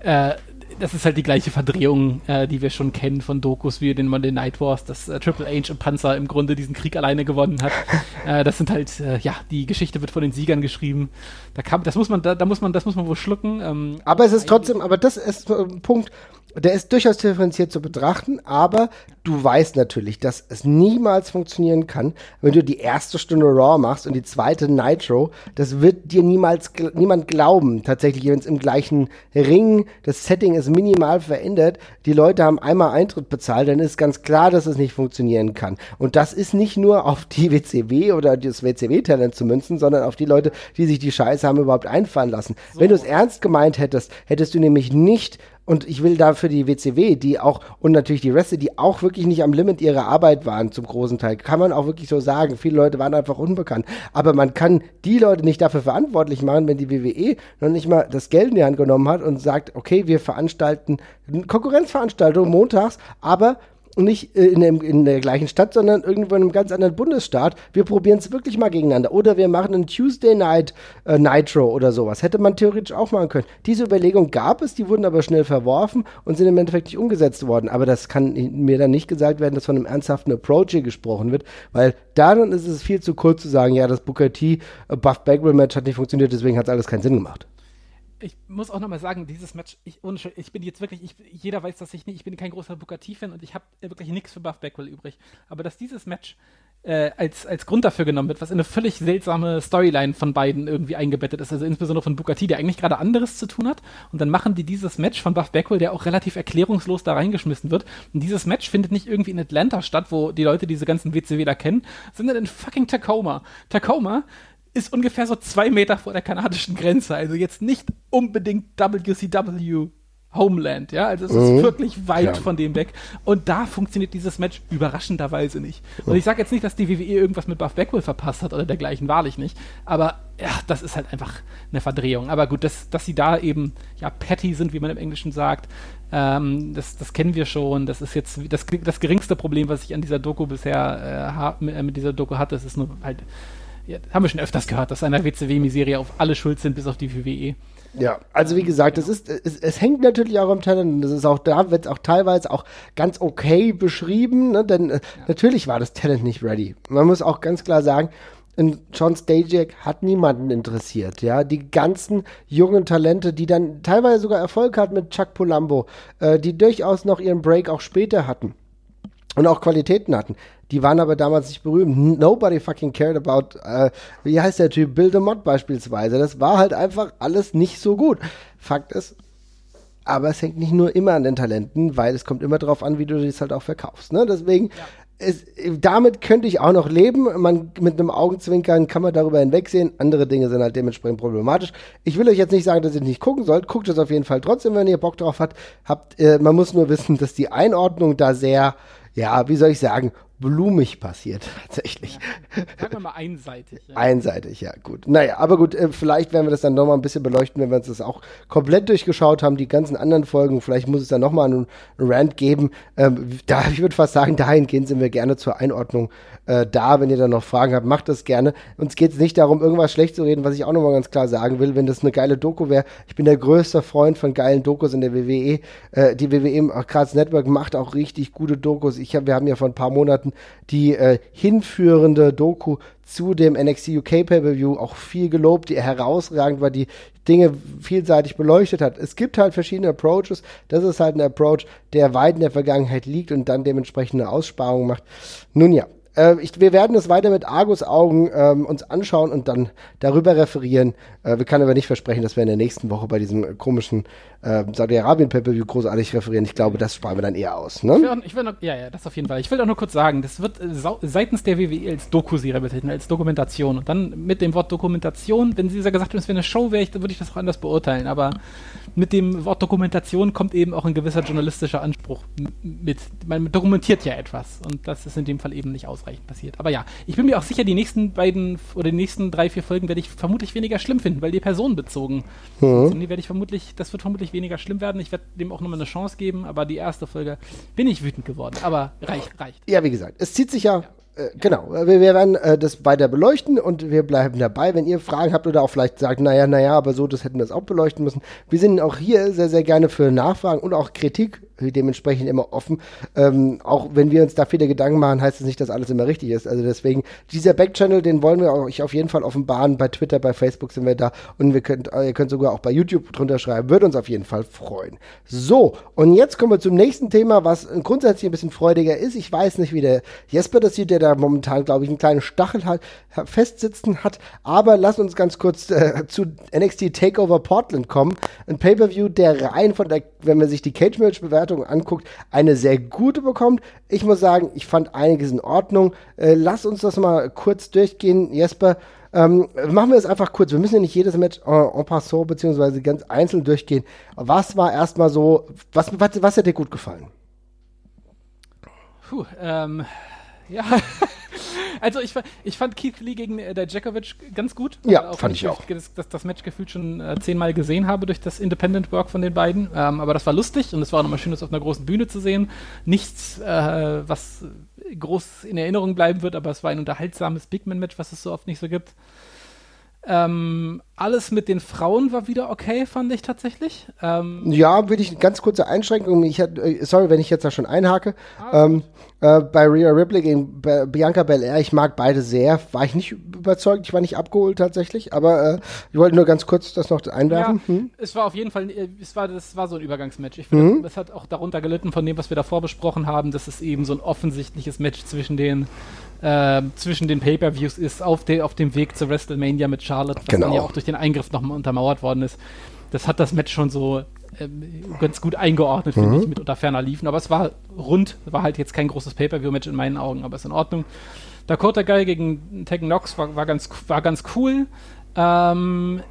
Äh, das ist halt die gleiche Verdrehung, äh, die wir schon kennen von Dokus wie den Monday Night Wars, dass äh, Triple H im Panzer im Grunde diesen Krieg alleine gewonnen hat. äh, das sind halt, äh, ja, die Geschichte wird von den Siegern geschrieben. Da kann, das muss man, da, da muss man, das muss man wohl schlucken. Ähm, aber es ist trotzdem, aber das ist ein Punkt, der ist durchaus differenziert zu betrachten, aber du weißt natürlich, dass es niemals funktionieren kann, wenn du die erste Stunde Raw machst und die zweite Nitro. Das wird dir niemals niemand glauben. Tatsächlich, wenn es im gleichen Ring, das Setting ist minimal verändert, die Leute haben einmal Eintritt bezahlt, dann ist ganz klar, dass es nicht funktionieren kann. Und das ist nicht nur auf die WCW oder das WCW-Talent zu münzen, sondern auf die Leute, die sich die Scheiße haben überhaupt einfallen lassen. So. Wenn du es ernst gemeint hättest, hättest du nämlich nicht und ich will da für die WCW, die auch, und natürlich die Reste, die auch wirklich nicht am Limit ihrer Arbeit waren, zum großen Teil, kann man auch wirklich so sagen. Viele Leute waren einfach unbekannt. Aber man kann die Leute nicht dafür verantwortlich machen, wenn die WWE noch nicht mal das Geld in die Hand genommen hat und sagt, okay, wir veranstalten Konkurrenzveranstaltungen montags, aber nicht äh, in, dem, in der gleichen Stadt, sondern irgendwo in einem ganz anderen Bundesstaat. Wir probieren es wirklich mal gegeneinander. Oder wir machen einen Tuesday Night äh, Nitro oder sowas. Hätte man theoretisch auch machen können. Diese Überlegung gab es, die wurden aber schnell verworfen und sind im Endeffekt nicht umgesetzt worden. Aber das kann mir dann nicht gesagt werden, dass von einem ernsthaften Approach hier gesprochen wird, weil darin ist es viel zu kurz zu sagen, ja, das Booker T äh, Buff Bagwell Match hat nicht funktioniert, deswegen hat es alles keinen Sinn gemacht ich muss auch nochmal sagen, dieses Match, ich, ich bin jetzt wirklich, ich, jeder weiß, dass ich nicht, ich bin kein großer Booker T-Fan und ich habe wirklich nichts für Buff Backwell übrig. Aber dass dieses Match äh, als, als Grund dafür genommen wird, was in eine völlig seltsame Storyline von beiden irgendwie eingebettet ist, also insbesondere von Booker T, der eigentlich gerade anderes zu tun hat. Und dann machen die dieses Match von Buff Backwell, der auch relativ erklärungslos da reingeschmissen wird. Und dieses Match findet nicht irgendwie in Atlanta statt, wo die Leute diese ganzen WCW da kennen, sondern in fucking Tacoma. Tacoma ist ungefähr so zwei Meter vor der kanadischen Grenze. Also jetzt nicht unbedingt WCW Homeland, ja. Also es ist mhm. wirklich weit Klar. von dem weg. Und da funktioniert dieses Match überraschenderweise nicht. Und ich sage jetzt nicht, dass die WWE irgendwas mit Buff Backwell verpasst hat oder dergleichen, wahrlich nicht. Aber ja, das ist halt einfach eine Verdrehung. Aber gut, dass, dass sie da eben ja petty sind, wie man im Englischen sagt, ähm, das, das kennen wir schon. Das ist jetzt das, das geringste Problem, was ich an dieser Doku bisher äh, mit dieser Doku hatte. Es ist nur halt ja, haben wir schon öfters gehört, dass einer WCW-Miserie auf alle schuld sind, bis auf die WWE. Ja, also wie gesagt, das ist, es, es hängt natürlich auch am Talent. Das ist auch, da wird es auch teilweise auch ganz okay beschrieben, ne? denn äh, ja. natürlich war das Talent nicht ready. Man muss auch ganz klar sagen, John Stasiak hat niemanden interessiert, ja. Die ganzen jungen Talente, die dann teilweise sogar Erfolg hatten mit Chuck Polambo, äh, die durchaus noch ihren Break auch später hatten und auch Qualitäten hatten. Die waren aber damals nicht berühmt. Nobody fucking cared about, äh, wie heißt der Typ, Bill DeMott beispielsweise. Das war halt einfach alles nicht so gut. Fakt ist, aber es hängt nicht nur immer an den Talenten, weil es kommt immer darauf an, wie du das halt auch verkaufst. Ne? Deswegen, ja. es, damit könnte ich auch noch leben. Man, mit einem Augenzwinkern kann man darüber hinwegsehen. Andere Dinge sind halt dementsprechend problematisch. Ich will euch jetzt nicht sagen, dass ihr nicht gucken sollt. Guckt es auf jeden Fall trotzdem, wenn ihr Bock drauf habt. habt äh, man muss nur wissen, dass die Einordnung da sehr ja, wie soll ich sagen, blumig passiert, tatsächlich. Ja, sagen wir mal einseitig. Ja. Einseitig, ja, gut. Naja, aber gut, äh, vielleicht werden wir das dann nochmal ein bisschen beleuchten, wenn wir uns das auch komplett durchgeschaut haben, die ganzen anderen Folgen. Vielleicht muss es dann nochmal einen Rant geben. Ähm, da, ich würde fast sagen, dahingehend sind wir gerne zur Einordnung äh, da. Wenn ihr dann noch Fragen habt, macht das gerne. Uns geht es nicht darum, irgendwas schlecht zu reden, was ich auch nochmal ganz klar sagen will, wenn das eine geile Doku wäre. Ich bin der größte Freund von geilen Dokus in der WWE. Äh, die WWE, gerade das Network, macht auch richtig gute Dokus. Ich hab, wir haben ja vor ein paar Monaten die äh, hinführende Doku zu dem NXT UK Pay-Per-View auch viel gelobt, die herausragend war, die Dinge vielseitig beleuchtet hat. Es gibt halt verschiedene Approaches. Das ist halt ein Approach, der weit in der Vergangenheit liegt und dann dementsprechend eine Aussparung macht. Nun ja, Äh, ich, wir werden es weiter mit Argus-Augen ähm, uns anschauen und dann darüber referieren. Äh, wir können aber nicht versprechen, dass wir in der nächsten Woche bei diesem komischen äh, Saudi-Arabien-Pay-Per-View großartig referieren. Ich glaube, das sparen wir dann eher aus. Ne? Ich will, auch, ich will noch, ja, ja, das auf jeden Fall. Ich will auch nur kurz sagen, das wird äh, seitens der WWE als Doku-Serie bezeichnet, als Dokumentation. Und dann mit dem Wort Dokumentation, wenn sie gesagt haben, es wäre eine Show, wäre ich, würde ich das auch anders beurteilen. Aber mit dem Wort Dokumentation kommt eben auch ein gewisser journalistischer Anspruch mit. Man dokumentiert ja etwas. Und das ist in dem Fall eben nicht ausreichend passiert. Aber ja, ich bin mir auch sicher, die nächsten beiden oder die nächsten drei, vier Folgen werde ich vermutlich weniger schlimm finden, weil die personenbezogen mhm. sind. Die werde ich vermutlich, das wird vermutlich weniger schlimm werden. Ich werde dem auch nochmal eine Chance geben, aber die erste Folge bin ich wütend geworden. Aber reicht, reicht. Ja, wie gesagt, es zieht sich ja äh, genau, wir, wir werden äh, das weiter beleuchten und wir bleiben dabei. Wenn ihr Fragen habt oder auch vielleicht sagt, naja, naja, aber so, das hätten wir es auch beleuchten müssen. Wir sind auch hier sehr, sehr gerne für Nachfragen und auch Kritik dementsprechend immer offen. Ähm, auch wenn wir uns da viele Gedanken machen, heißt es das nicht, dass alles immer richtig ist. Also deswegen, dieser Backchannel, den wollen wir euch auf jeden Fall offenbaren. Bei Twitter, bei Facebook sind wir da und wir könnt, ihr könnt sogar auch bei YouTube drunter schreiben. Würde uns auf jeden Fall freuen. So, und jetzt kommen wir zum nächsten Thema, was grundsätzlich ein bisschen freudiger ist. Ich weiß nicht, wie der Jesper das sieht, der da momentan, glaube ich, einen kleinen Stachel hat, festsitzen hat. Aber lass uns ganz kurz äh, zu NXT Takeover Portland kommen. Ein Pay-Per-View, der rein von der, wenn man sich die Cage-Match-Bewertung anguckt, eine sehr gute bekommt. Ich muss sagen, ich fand einiges in Ordnung. Äh, lass uns das mal kurz durchgehen. Jesper, ähm, machen wir es einfach kurz. Wir müssen ja nicht jedes Match en, en passant beziehungsweise ganz einzeln durchgehen. Was war erstmal so, was, was, was hat dir gut gefallen? Puh, ähm, ja. also ich, ich fand Keith Lee gegen äh, der Djakovic ganz gut. Ja, fand ich auch. Das, das, das Match gefühlt schon äh, zehnmal gesehen habe durch das Independent Work von den beiden. Ähm, aber das war lustig und es war nochmal schön, das auf einer großen Bühne zu sehen. Nichts, äh, was groß in Erinnerung bleiben wird, aber es war ein unterhaltsames Bigman-Match, was es so oft nicht so gibt. Ähm, alles mit den Frauen war wieder okay, fand ich tatsächlich. Ähm, ja, würde ich eine ganz kurze Einschränkung. Ich hat, äh, sorry, wenn ich jetzt da schon einhake. Ah, ähm, äh, bei Rhea Ripley gegen Be Bianca Belair, ich mag beide sehr. War ich nicht überzeugt, ich war nicht abgeholt tatsächlich, aber äh, ich wollte nur ganz kurz das noch einwerfen. Ja, hm? Es war auf jeden Fall, äh, es war, das war so ein Übergangsmatch. Ich finde, mhm. es hat auch darunter gelitten von dem, was wir davor besprochen haben, dass es eben so ein offensichtliches Match zwischen den äh, zwischen den Pay-Per-Views ist, auf, de, auf dem Weg zu WrestleMania mit Charlotte, was genau. dann ja auch durch den Eingriff nochmal untermauert worden ist. Das hat das Match schon so ähm, ganz gut eingeordnet, finde mhm. ich, mit unter ferner liefen. Aber es war rund, war halt jetzt kein großes Pay-Per-View-Match in meinen Augen, aber ist in Ordnung. Dakota Guy gegen Tekken Knox war, war, ganz, war ganz cool. Ähm,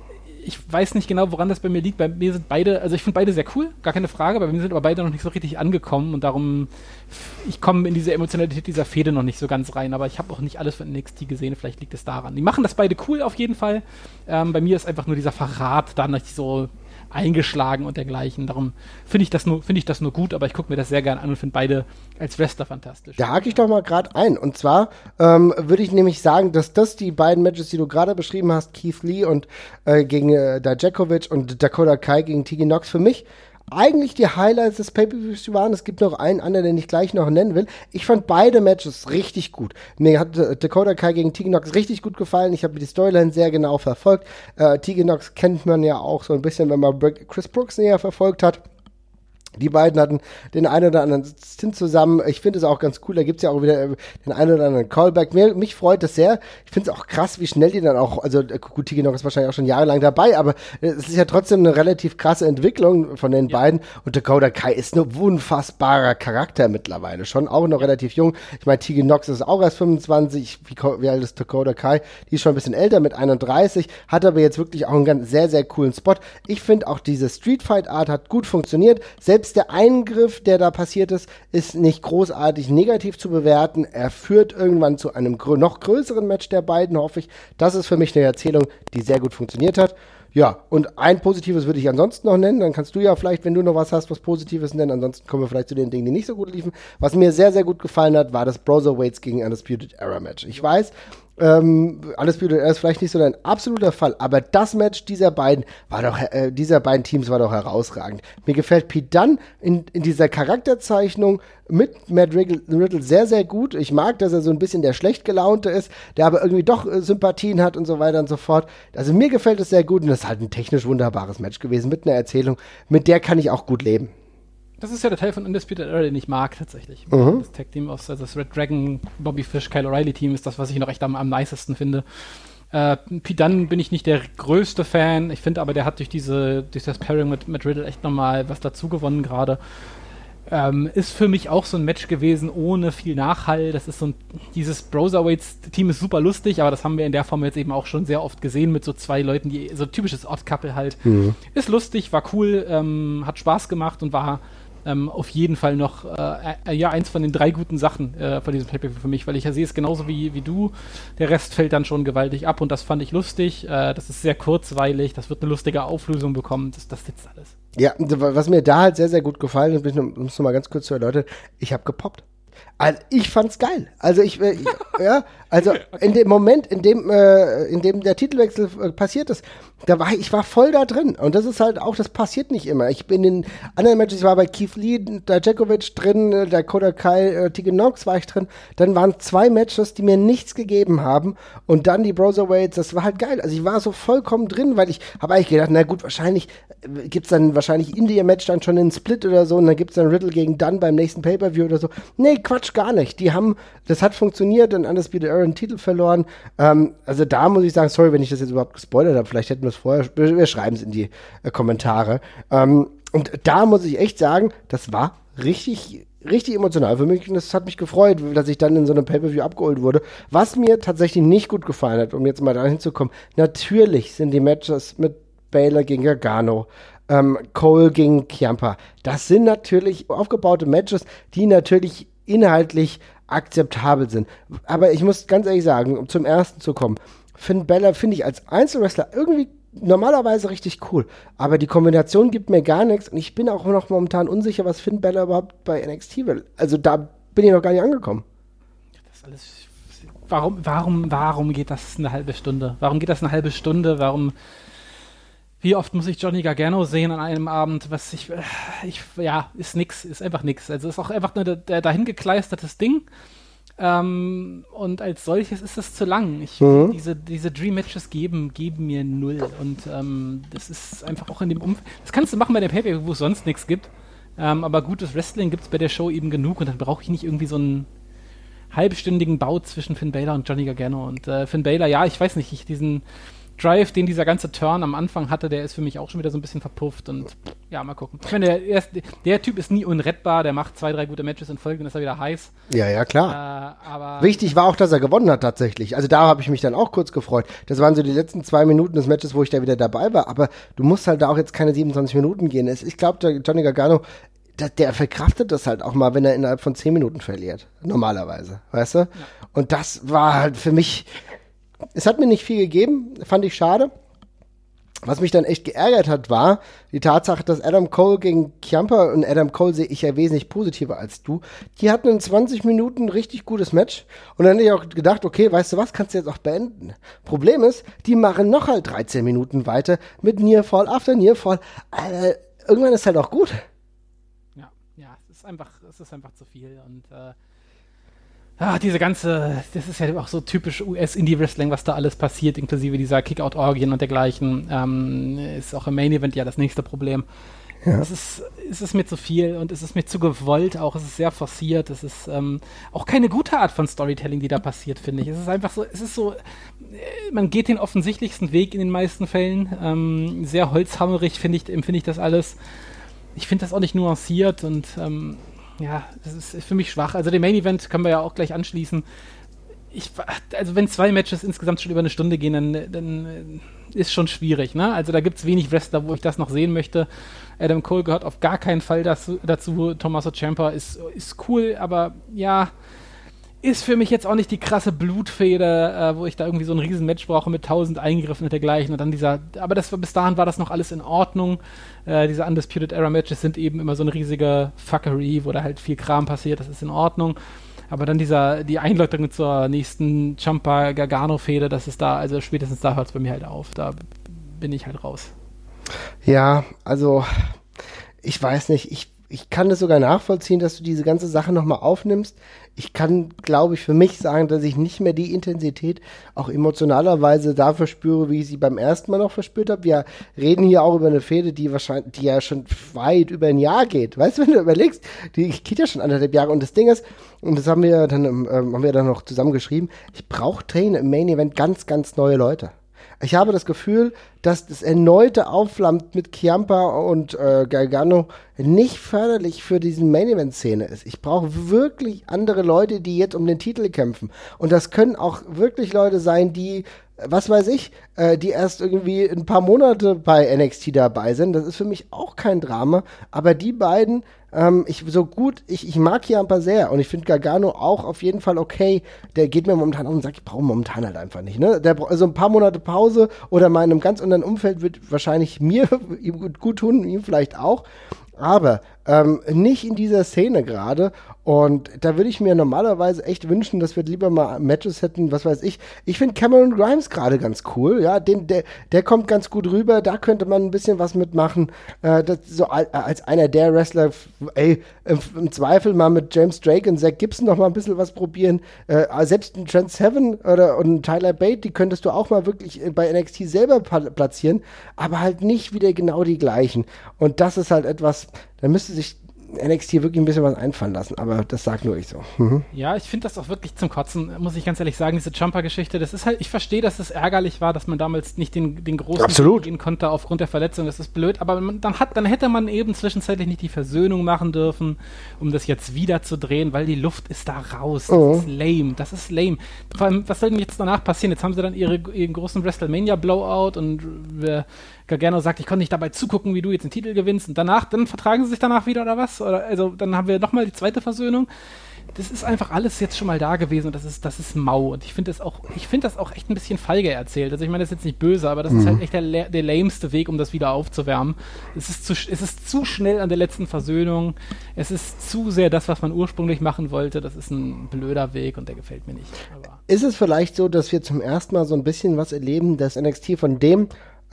ich weiß nicht genau, woran das bei mir liegt. Bei mir sind beide, also ich finde beide sehr cool, gar keine Frage, bei mir sind aber beide noch nicht so richtig angekommen und darum, ich komme in diese Emotionalität dieser Fehde noch nicht so ganz rein, aber ich habe auch nicht alles von NXT gesehen, vielleicht liegt es daran. Die machen das beide cool auf jeden Fall. Ähm, bei mir ist einfach nur dieser Verrat da nicht so eingeschlagen und dergleichen. Darum finde ich, das nur, find ich das nur gut, aber ich gucke mir das sehr gerne an und finde beide als Wrestler fantastisch. Da hake ich doch mal gerade ein. Und zwar ähm, würde ich nämlich sagen, dass das die beiden Matches, die du gerade beschrieben hast, Keith Lee und äh, gegen äh, Dajakovic und Dakota Kai gegen Tigi Knox für mich eigentlich die Highlights des Pay-Per-Views waren. Es gibt noch einen anderen, den ich gleich noch nennen will. Ich fand beide Matches richtig gut. Mir hat äh, Dakota Kai gegen Tegan Knox richtig gut gefallen. Ich habe die Storyline sehr genau verfolgt. Äh, Tegan Knox kennt man ja auch so ein bisschen, wenn man Chris Brooks näher verfolgt hat. Die beiden hatten den einen oder anderen Stint zusammen. Ich finde es auch ganz cool. Da gibt es ja auch wieder äh, den einen oder anderen Callback. Mir, mich freut das sehr. Ich finde es auch krass, wie schnell die dann auch, also äh, Kutigi ist wahrscheinlich auch schon jahrelang dabei, aber äh, es ist ja trotzdem eine relativ krasse Entwicklung von den ja. beiden. Und Dakota Kai ist ein unfassbarer Charakter mittlerweile. Schon auch noch relativ jung. Ich meine, Tige Knox ist auch erst 25. Wie, wie alt ist Dakota Kai? Die ist schon ein bisschen älter mit 31. Hat aber jetzt wirklich auch einen ganz sehr, sehr coolen Spot. Ich finde auch diese Street Fight Art hat gut funktioniert. Selbst selbst der Eingriff, der da passiert ist, ist nicht großartig negativ zu bewerten. Er führt irgendwann zu einem grö noch größeren Match der beiden, hoffe ich. Das ist für mich eine Erzählung, die sehr gut funktioniert hat. Ja, und ein positives würde ich ansonsten noch nennen. Dann kannst du ja vielleicht, wenn du noch was hast, was Positives nennen. Ansonsten kommen wir vielleicht zu den Dingen, die nicht so gut liefen. Was mir sehr, sehr gut gefallen hat, war das Browserweights gegen Undisputed Era Match. Ich weiß, ähm, alles Beauty ist vielleicht nicht so dein absoluter Fall, aber das Match dieser beiden war doch, äh, dieser beiden Teams war doch herausragend. Mir gefällt Pete Dunn in, in dieser Charakterzeichnung mit Matt Riddle sehr, sehr gut. Ich mag, dass er so ein bisschen der schlecht gelaunte ist, der aber irgendwie doch äh, Sympathien hat und so weiter und so fort. Also mir gefällt es sehr gut und das ist halt ein technisch wunderbares Match gewesen mit einer Erzählung, mit der kann ich auch gut leben. Das ist ja der Teil von Undisputed Era, den ich mag tatsächlich. Mhm. Das Tag Team aus also das Red Dragon, Bobby Fish, Kyle O'Reilly Team ist das, was ich noch echt am, am nicesten finde. Äh, Dunne bin ich nicht der größte Fan. Ich finde aber, der hat durch diese, durch das Pairing mit, mit Riddle echt nochmal was dazu gewonnen gerade. Ähm, ist für mich auch so ein Match gewesen ohne viel Nachhall. Das ist so ein, dieses Browserweights-Team ist super lustig, aber das haben wir in der Form jetzt eben auch schon sehr oft gesehen mit so zwei Leuten, die so typisches Odd-Couple halt. Mhm. Ist lustig, war cool, ähm, hat Spaß gemacht und war ähm, auf jeden Fall noch äh, äh, ja eins von den drei guten Sachen äh, von diesem pay für mich, weil ich ja sehe es genauso wie, wie du. Der Rest fällt dann schon gewaltig ab und das fand ich lustig. Äh, das ist sehr kurzweilig, das wird eine lustige Auflösung bekommen. Das, das sitzt alles. Ja, was mir da halt sehr, sehr gut gefallen ist, um es nochmal ganz kurz zu erläutern, ich habe gepoppt. Also ich fand's geil. Also ich, äh, ja, also in dem Moment, in dem, äh, in dem der Titelwechsel äh, passiert ist, da war ich, war voll da drin. Und das ist halt auch, das passiert nicht immer. Ich bin in anderen Matches, ich war bei Keith Lee, da Djakovic drin, äh, der Koda Kai, äh, Tegan Knox war ich drin. Dann waren zwei Matches, die mir nichts gegeben haben. Und dann die Browserweights, das war halt geil. Also ich war so vollkommen drin, weil ich habe eigentlich gedacht, na gut, wahrscheinlich äh, gibt's dann wahrscheinlich in der Match dann schon einen Split oder so und dann gibt's dann Riddle gegen Dunn beim nächsten Pay-Per-View oder so. Nee, Quatsch, gar nicht. Die haben, das hat funktioniert und Undisputed Era einen Titel verloren. Ähm, also da muss ich sagen, sorry, wenn ich das jetzt überhaupt gespoilert habe. Vielleicht hätten wir es vorher, wir schreiben es in die äh, Kommentare. Ähm, und da muss ich echt sagen, das war richtig, richtig emotional für mich und das hat mich gefreut, dass ich dann in so einem Pay-Per-View abgeholt wurde. Was mir tatsächlich nicht gut gefallen hat, um jetzt mal dahin zu kommen, natürlich sind die Matches mit Baylor gegen Gargano, ähm, Cole gegen Chiampa. Das sind natürlich aufgebaute Matches, die natürlich inhaltlich akzeptabel sind. Aber ich muss ganz ehrlich sagen, um zum ersten zu kommen, Finn Bella finde ich als Einzelwrestler irgendwie normalerweise richtig cool. Aber die Kombination gibt mir gar nichts und ich bin auch noch momentan unsicher, was Finn Bella überhaupt bei NXT will. Also da bin ich noch gar nicht angekommen. Das alles. Warum, warum, warum geht das eine halbe Stunde? Warum geht das eine halbe Stunde? Warum wie oft muss ich Johnny Gargano sehen an einem Abend, was ich, äh, ich ja, ist nix, ist einfach nix. Also ist auch einfach nur der, dahin gekleistertes Ding. Ähm, und als solches ist es zu lang. Ich, mhm. diese, diese Dream Matches geben, geben mir null. Und ähm, das ist einfach auch in dem Umfeld. Das kannst du machen bei der Paper, wo es sonst nichts gibt. Ähm, aber gutes Wrestling gibt es bei der Show eben genug und dann brauche ich nicht irgendwie so einen halbstündigen Bau zwischen Finn Baylor und Johnny Gargano. Und äh, Finn Baylor, ja, ich weiß nicht, ich diesen Drive, den dieser ganze Turn am Anfang hatte, der ist für mich auch schon wieder so ein bisschen verpufft und ja, mal gucken. Ich meine, der, erst, der Typ ist nie unrettbar, der macht zwei, drei gute Matches in Folge und ist er wieder heiß. Ja, ja, klar. Äh, aber Wichtig war auch, dass er gewonnen hat tatsächlich. Also da habe ich mich dann auch kurz gefreut. Das waren so die letzten zwei Minuten des Matches, wo ich da wieder dabei war, aber du musst halt da auch jetzt keine 27 Minuten gehen. Ich glaube, der Johnny Gargano, der, der, verkraftet das halt auch mal, wenn er innerhalb von 10 Minuten verliert. Normalerweise, weißt du? Ja. Und das war halt für mich es hat mir nicht viel gegeben, fand ich schade. Was mich dann echt geärgert hat, war die Tatsache, dass Adam Cole gegen Chiampa und Adam Cole sehe ich ja wesentlich positiver als du. Die hatten in 20 Minuten ein richtig gutes Match und dann hätte ich auch gedacht, okay, weißt du was, kannst du jetzt auch beenden. Problem ist, die machen noch halt 13 Minuten weiter mit Nearfall after Nearfall. Äh, irgendwann ist halt auch gut. Ja, ja, es ist einfach, es ist einfach zu viel und äh Ah, diese ganze, das ist ja auch so typisch US-Indie-Wrestling, was da alles passiert, inklusive dieser Kick-Out-Orgien und dergleichen. Ähm, ist auch im Main-Event ja das nächste Problem. Ja. Es, ist, es ist mir zu viel und es ist mir zu gewollt auch. Es ist sehr forciert. Es ist ähm, auch keine gute Art von Storytelling, die da passiert, finde ich. Es ist einfach so, es ist so, äh, man geht den offensichtlichsten Weg in den meisten Fällen. Ähm, sehr holzhammerig, finde ich, empfinde ich das alles. Ich finde das auch nicht nuanciert und ähm, ja, das ist für mich schwach. Also den Main Event können wir ja auch gleich anschließen. Ich, also wenn zwei Matches insgesamt schon über eine Stunde gehen, dann, dann ist schon schwierig. Ne? Also da gibt es wenig Wrestler, wo ich das noch sehen möchte. Adam Cole gehört auf gar keinen Fall dazu. dazu. Tommaso Ciampa ist, ist cool, aber ja, ist für mich jetzt auch nicht die krasse Blutfeder, äh, wo ich da irgendwie so ein Riesenmatch brauche mit tausend Eingriffen und dergleichen. Und dann dieser, aber das, bis dahin war das noch alles in Ordnung. Äh, diese Undisputed Era Matches sind eben immer so eine riesige Fuckery, wo da halt viel Kram passiert, das ist in Ordnung. Aber dann dieser, die Einleitung zur nächsten Champa Gargano Fehde, das ist da, also spätestens da hört es bei mir halt auf. Da bin ich halt raus. Ja, also ich weiß nicht, ich ich kann es sogar nachvollziehen, dass du diese ganze Sache nochmal aufnimmst. Ich kann, glaube ich, für mich sagen, dass ich nicht mehr die Intensität auch emotionalerweise dafür spüre, wie ich sie beim ersten Mal noch verspürt habe. Wir reden hier auch über eine Fehde, die wahrscheinlich, die ja schon weit über ein Jahr geht. Weißt du, wenn du überlegst, die geht ja schon anderthalb Jahre. Und das Ding ist, und das haben wir dann, ähm, haben wir dann noch zusammengeschrieben, ich brauche Trainer im Main Event ganz, ganz neue Leute. Ich habe das Gefühl, dass das erneute Aufflammt mit Chiampa und äh, Gargano nicht förderlich für diesen Main-Event-Szene ist. Ich brauche wirklich andere Leute, die jetzt um den Titel kämpfen. Und das können auch wirklich Leute sein, die was weiß ich, äh, die erst irgendwie ein paar Monate bei NXT dabei sind. Das ist für mich auch kein Drama. Aber die beiden, ähm, ich so gut, ich, ich mag Chiampa sehr und ich finde Gargano auch auf jeden Fall okay. Der geht mir momentan auf und sagt, ich brauche momentan halt einfach nicht. Ne? Der, also ein paar Monate Pause oder mal in einem ganz anderen Umfeld wird wahrscheinlich mir gut tun, ihm vielleicht auch. Aber ähm, nicht in dieser Szene gerade. Und da würde ich mir normalerweise echt wünschen, dass wir lieber mal Matches hätten, was weiß ich. Ich finde Cameron Grimes gerade ganz cool, ja, den, der, der kommt ganz gut rüber, da könnte man ein bisschen was mitmachen. Äh, das, so als einer der Wrestler, ey, im, im, Zweifel mal mit James Drake und Zach Gibson noch mal ein bisschen was probieren. Äh, selbst ein Trent Seven oder und Tyler Bate, die könntest du auch mal wirklich bei NXT selber platzieren, aber halt nicht wieder genau die gleichen. Und das ist halt etwas, da müsste sich NXT wirklich ein bisschen was einfallen lassen, aber das sagt nur ich so. Mhm. Ja, ich finde das auch wirklich zum Kotzen, muss ich ganz ehrlich sagen, diese Jumper-Geschichte. Das ist halt, ich verstehe, dass es ärgerlich war, dass man damals nicht den, den großen Absolut. gehen konnte aufgrund der Verletzung. Das ist blöd, aber man, dann, hat, dann hätte man eben zwischenzeitlich nicht die Versöhnung machen dürfen, um das jetzt wieder zu drehen, weil die Luft ist da raus. Das oh. ist lame. Das ist lame. Vor allem, was soll denn jetzt danach passieren? Jetzt haben sie dann ihre, ihren großen WrestleMania-Blowout und wir Gargano sagt, ich konnte nicht dabei zugucken, wie du jetzt den Titel gewinnst und danach, dann vertragen sie sich danach wieder oder was? Oder, also dann haben wir nochmal die zweite Versöhnung. Das ist einfach alles jetzt schon mal da gewesen und das ist, das ist mau. Und ich finde das auch, ich finde das auch echt ein bisschen feige erzählt. Also ich meine, das ist jetzt nicht böse, aber das mhm. ist halt echt der, der lameste Weg, um das wieder aufzuwärmen. Es ist, zu, es ist zu schnell an der letzten Versöhnung. Es ist zu sehr das, was man ursprünglich machen wollte. Das ist ein blöder Weg und der gefällt mir nicht. Aber ist es vielleicht so, dass wir zum ersten Mal so ein bisschen was erleben, dass NXT von dem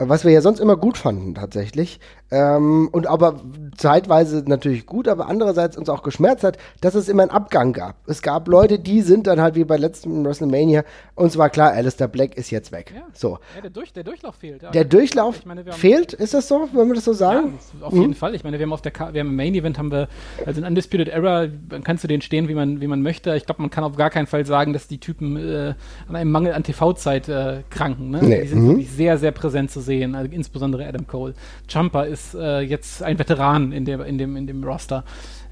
was wir ja sonst immer gut fanden tatsächlich, ähm, und aber zeitweise natürlich gut, aber andererseits uns auch geschmerzt hat, dass es immer einen Abgang gab. Es gab Leute, die sind dann halt wie bei letztem WrestleMania, uns war klar, Alistair Black ist jetzt weg. Ja, so. Ja, der, Durch, der Durchlauf fehlt. Ja. Der Durchlauf meine, fehlt, ist das so, wenn wir das so sagen? Ja, auf mhm. jeden Fall. Ich meine, wir haben auf der Ka wir haben im Main Event haben wir, also in Undisputed Era, dann kannst du den stehen, wie man, wie man möchte. Ich glaube, man kann auf gar keinen Fall sagen, dass die Typen äh, an einem Mangel an TV-Zeit äh, kranken. Ne? Nee. Die sind mhm. wirklich sehr, sehr präsent zu sehen, also insbesondere Adam Cole. Jumper ist ist äh, jetzt ein Veteran in, der, in, dem, in dem Roster.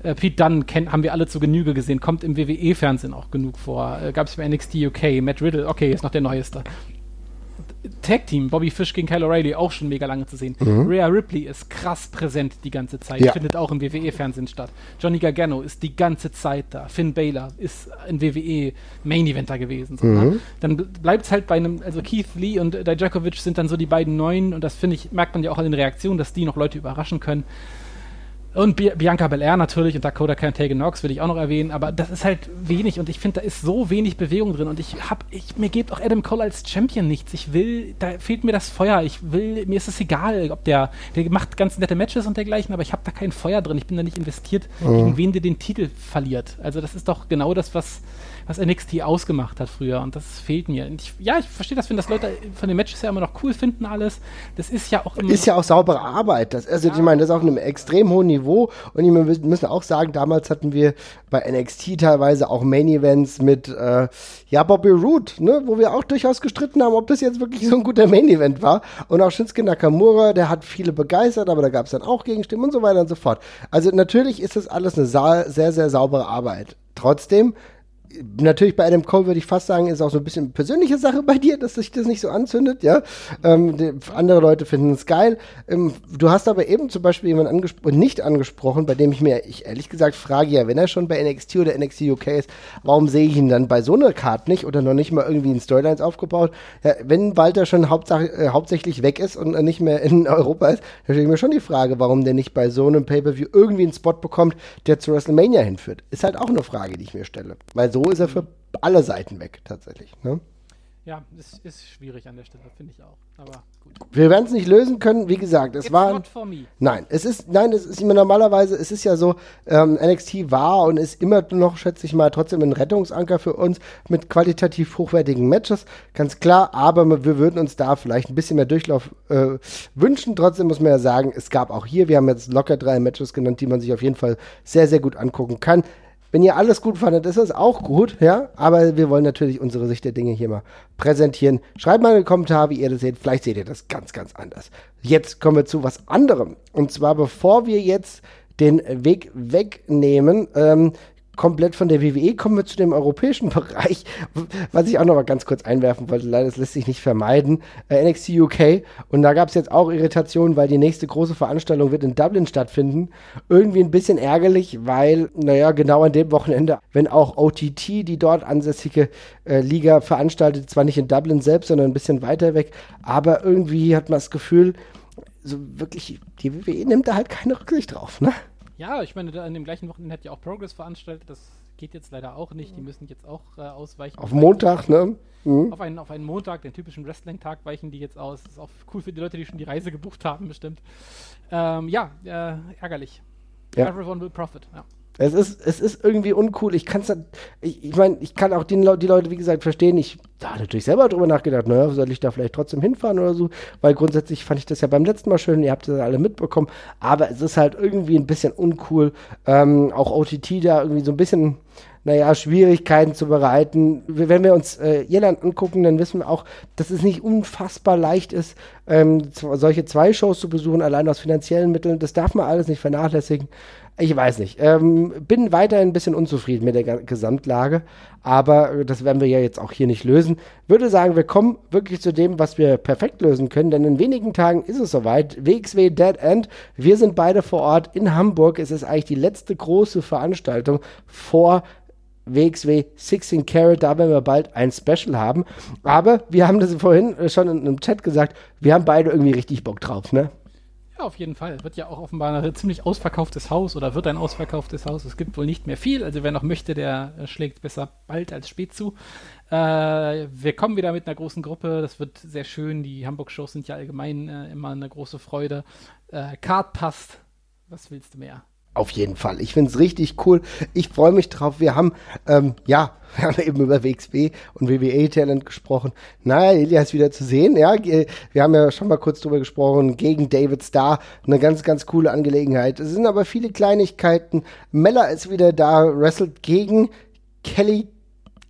Äh, Pete Dunne kennt, haben wir alle zu Genüge gesehen, kommt im WWE-Fernsehen auch genug vor. Äh, Gab es bei NXT UK, Matt Riddle, okay, ist noch der neueste. Tag Team, Bobby Fish gegen Kyle O'Reilly, auch schon mega lange zu sehen. Mhm. Rhea Ripley ist krass präsent die ganze Zeit, ja. findet auch im WWE-Fernsehen statt. Johnny Gargano ist die ganze Zeit da. Finn Baylor ist ein WWE-Main-Eventer gewesen. So, ne? mhm. Dann bleibt es halt bei einem, also Keith Lee und Dijakovic sind dann so die beiden Neuen und das finde ich, merkt man ja auch an den Reaktionen, dass die noch Leute überraschen können. Und Bianca Belair natürlich und Dakota Tegan Knox will ich auch noch erwähnen, aber das ist halt wenig und ich finde, da ist so wenig Bewegung drin und ich hab, ich, mir gibt auch Adam Cole als Champion nichts. Ich will, da fehlt mir das Feuer. Ich will, mir ist es egal, ob der, der macht ganz nette Matches und dergleichen, aber ich habe da kein Feuer drin. Ich bin da nicht investiert, mhm. gegen wen der den Titel verliert. Also das ist doch genau das, was, was NXT ausgemacht hat früher und das fehlt mir. Ich, ja, ich verstehe das, wenn das Leute von den Matches ja immer noch cool finden alles. Das ist ja auch immer. Ist ja auch saubere Arbeit. Das, also ja. ich meine, das ist auf einem extrem hohen Niveau und wir müssen auch sagen, damals hatten wir bei NXT teilweise auch Main Events mit äh, ja Bobby Roode, ne, wo wir auch durchaus gestritten haben, ob das jetzt wirklich so ein guter Main Event war und auch Shinsuke Nakamura, der hat viele begeistert, aber da gab es dann auch Gegenstimmen und so weiter und so fort. Also natürlich ist das alles eine sehr sehr saubere Arbeit. Trotzdem natürlich bei Adam Cole würde ich fast sagen, ist auch so ein bisschen persönliche Sache bei dir, dass sich das nicht so anzündet, ja. Ähm, die, andere Leute finden es geil. Ähm, du hast aber eben zum Beispiel jemanden angespro nicht angesprochen, bei dem ich mir ich ehrlich gesagt frage, ja, wenn er schon bei NXT oder NXT UK ist, warum sehe ich ihn dann bei so einer Karte nicht oder noch nicht mal irgendwie in Storylines aufgebaut? Ja, wenn Walter schon äh, hauptsächlich weg ist und nicht mehr in Europa ist, dann stelle ich mir schon die Frage, warum der nicht bei so einem Pay-Per-View irgendwie einen Spot bekommt, der zu WrestleMania hinführt. Ist halt auch eine Frage, die ich mir stelle. Weil so so ist er für alle Seiten weg, tatsächlich. Ne? Ja, ist, ist schwierig an der Stelle, finde ich auch. Aber gut. Wir werden es nicht lösen können, wie gesagt, es It's war. not for me. Nein, es ist, nein, es ist immer normalerweise, es ist ja so, ähm, NXT war und ist immer noch, schätze ich mal, trotzdem ein Rettungsanker für uns mit qualitativ hochwertigen Matches, ganz klar, aber wir würden uns da vielleicht ein bisschen mehr Durchlauf äh, wünschen. Trotzdem muss man ja sagen, es gab auch hier, wir haben jetzt locker drei Matches genannt, die man sich auf jeden Fall sehr, sehr gut angucken kann. Wenn ihr alles gut fandet, ist das auch gut, ja. Aber wir wollen natürlich unsere Sicht der Dinge hier mal präsentieren. Schreibt mal in den Kommentar, wie ihr das seht. Vielleicht seht ihr das ganz, ganz anders. Jetzt kommen wir zu was anderem. Und zwar, bevor wir jetzt den Weg wegnehmen, ähm, komplett von der WWE kommen wir zu dem europäischen Bereich, was ich auch noch mal ganz kurz einwerfen wollte. Leider, das lässt sich nicht vermeiden. Äh, NXT UK. Und da gab es jetzt auch Irritationen, weil die nächste große Veranstaltung wird in Dublin stattfinden. Irgendwie ein bisschen ärgerlich, weil, naja, genau an dem Wochenende, wenn auch OTT, die dort ansässige äh, Liga veranstaltet, zwar nicht in Dublin selbst, sondern ein bisschen weiter weg, aber irgendwie hat man das Gefühl, so wirklich, die WWE nimmt da halt keine Rücksicht drauf, ne? Ja, ich meine, da an dem gleichen Wochenende hat ja auch Progress veranstaltet. Das geht jetzt leider auch nicht. Die müssen jetzt auch äh, ausweichen. Auf Montag, ne? Mhm. Auf einen, auf einen Montag, den typischen Wrestling-Tag, weichen die jetzt aus. Das ist auch cool für die Leute, die schon die Reise gebucht haben, bestimmt. Ähm, ja, äh, ärgerlich. Ja. Everyone will profit, ja. Es ist, es ist irgendwie uncool. Ich kann es ich, ich meine, ich kann auch die, Leu- die Leute, wie gesagt, verstehen. Ich da natürlich selber drüber nachgedacht, naja, soll ich da vielleicht trotzdem hinfahren oder so? Weil grundsätzlich fand ich das ja beim letzten Mal schön, ihr habt das alle mitbekommen. Aber es ist halt irgendwie ein bisschen uncool. Ähm, auch OTT da irgendwie so ein bisschen, naja, Schwierigkeiten zu bereiten. Wenn wir uns äh, Irland angucken, dann wissen wir auch, dass es nicht unfassbar leicht ist, ähm, solche zwei Shows zu besuchen, allein aus finanziellen Mitteln. Das darf man alles nicht vernachlässigen. Ich weiß nicht. Ähm, bin weiterhin ein bisschen unzufrieden mit der Gesamtlage, aber äh, das werden wir ja jetzt auch hier nicht lösen. Würde sagen, wir kommen wirklich zu dem, was wir perfekt lösen können, denn in wenigen Tagen ist es soweit. WXW Dead End. Wir sind beide vor Ort in Hamburg. Es ist eigentlich die letzte große Veranstaltung vor WXW 16 Carat, da werden wir bald ein Special haben. Aber wir haben das vorhin äh, schon in einem Chat gesagt, wir haben beide irgendwie richtig Bock drauf, ne? Ja, auf jeden Fall. Wird ja auch offenbar ein ziemlich ausverkauftes Haus oder wird ein ausverkauftes Haus. Es gibt wohl nicht mehr viel. Also wer noch möchte, der äh, schlägt besser bald als spät zu. Äh, wir kommen wieder mit einer großen Gruppe. Das wird sehr schön. Die Hamburg-Shows sind ja allgemein äh, immer eine große Freude. Äh, Card passt. Was willst du mehr? Auf jeden Fall. Ich finde es richtig cool. Ich freue mich drauf. Wir haben, ähm, ja, wir haben eben über WXW und WWE-Talent gesprochen. Naja, Ilya ist wieder zu sehen. Ja, wir haben ja schon mal kurz drüber gesprochen. Gegen David Starr. Eine ganz, ganz coole Angelegenheit. Es sind aber viele Kleinigkeiten. Mella ist wieder da, wrestelt gegen Kelly.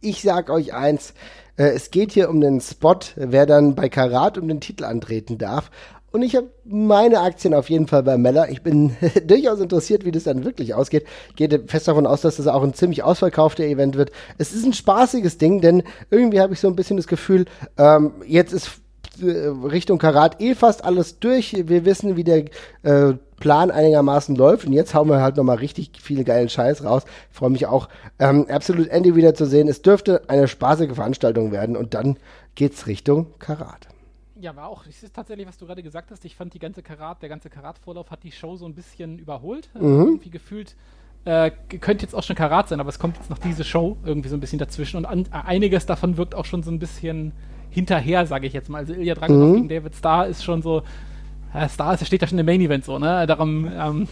Ich sag euch eins. Äh, es geht hier um den Spot, wer dann bei Karat um den Titel antreten darf. Und ich habe meine Aktien auf jeden Fall bei Mella. Ich bin durchaus interessiert, wie das dann wirklich ausgeht. Gehe fest davon aus, dass das auch ein ziemlich ausverkaufter Event wird. Es ist ein spaßiges Ding, denn irgendwie habe ich so ein bisschen das Gefühl, ähm, jetzt ist äh, Richtung Karat eh fast alles durch. Wir wissen, wie der äh, Plan einigermaßen läuft und jetzt hauen wir halt nochmal richtig viel geilen Scheiß raus. Ich freue mich auch, ähm, absolut Andy wieder zu sehen. Es dürfte eine spaßige Veranstaltung werden und dann geht's Richtung Karat. Ja, war auch, es ist tatsächlich, was du gerade gesagt hast, ich fand die ganze Karat, der ganze Karat-Vorlauf hat die Show so ein bisschen überholt. Äh, Irgendwie gefühlt, äh, könnte jetzt auch schon Karat sein, aber es kommt jetzt noch diese Show irgendwie so ein bisschen dazwischen und an, einiges davon wirkt auch schon so ein bisschen hinterher, sage ich jetzt mal. Also Ilya Dragunov gegen David Starr ist schon so, Starr ist, steht da schon im Main Event so, ne? Darum, ähm,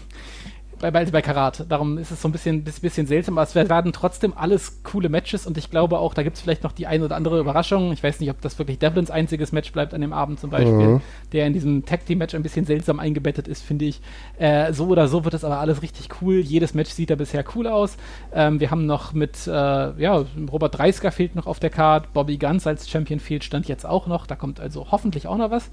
bei, bei, bei Karat. Darum ist es so ein bisschen, bis- bisschen seltsam, aber es werden trotzdem alles coole Matches und ich glaube auch, da gibt es vielleicht noch die eine oder andere Überraschung. Ich weiß nicht, ob das wirklich Devlins einziges Match bleibt an dem Abend zum Beispiel, der in diesem Tag Team Match ein bisschen seltsam eingebettet ist, finde ich. Äh, so oder so wird das aber alles richtig cool. Jedes Match sieht da bisher cool aus. Ähm, wir haben noch mit, äh, ja, Robert Dreisker fehlt noch auf der Card, Bobby Guns als Champion fehlt, stand jetzt auch noch. Da kommt also hoffentlich auch noch was.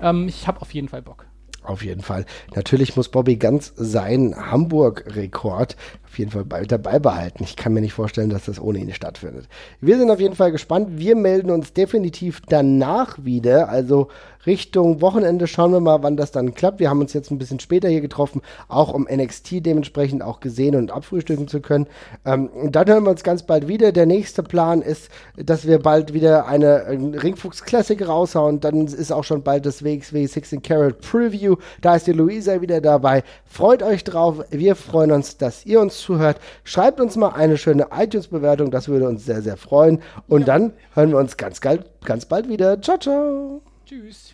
Ähm, ich habe auf jeden Fall Bock. Auf jeden Fall. Natürlich muss Bobby ganz seinen Hamburg-Rekord auf jeden Fall bei, dabei behalten. Ich kann mir nicht vorstellen, dass das ohne ihn stattfindet. Wir sind auf jeden Fall gespannt. Wir melden uns definitiv danach wieder. Also Richtung Wochenende schauen wir mal, wann das dann klappt. Wir haben uns jetzt ein bisschen später hier getroffen, auch um NXT dementsprechend auch gesehen und abfrühstücken zu können. Ähm, dann hören wir uns ganz bald wieder. Der nächste Plan ist, dass wir bald wieder eine Ringfuchs Classic raushauen. Dann ist auch schon bald das WXW 16 Carat Preview. Da ist die Luisa wieder dabei. Freut euch drauf. Wir freuen uns, dass ihr uns zuhört. Schreibt uns mal eine schöne iTunes-Bewertung, das würde uns sehr, sehr freuen. Und ja. dann hören wir uns ganz, ganz bald wieder. Ciao, ciao. Tschüss.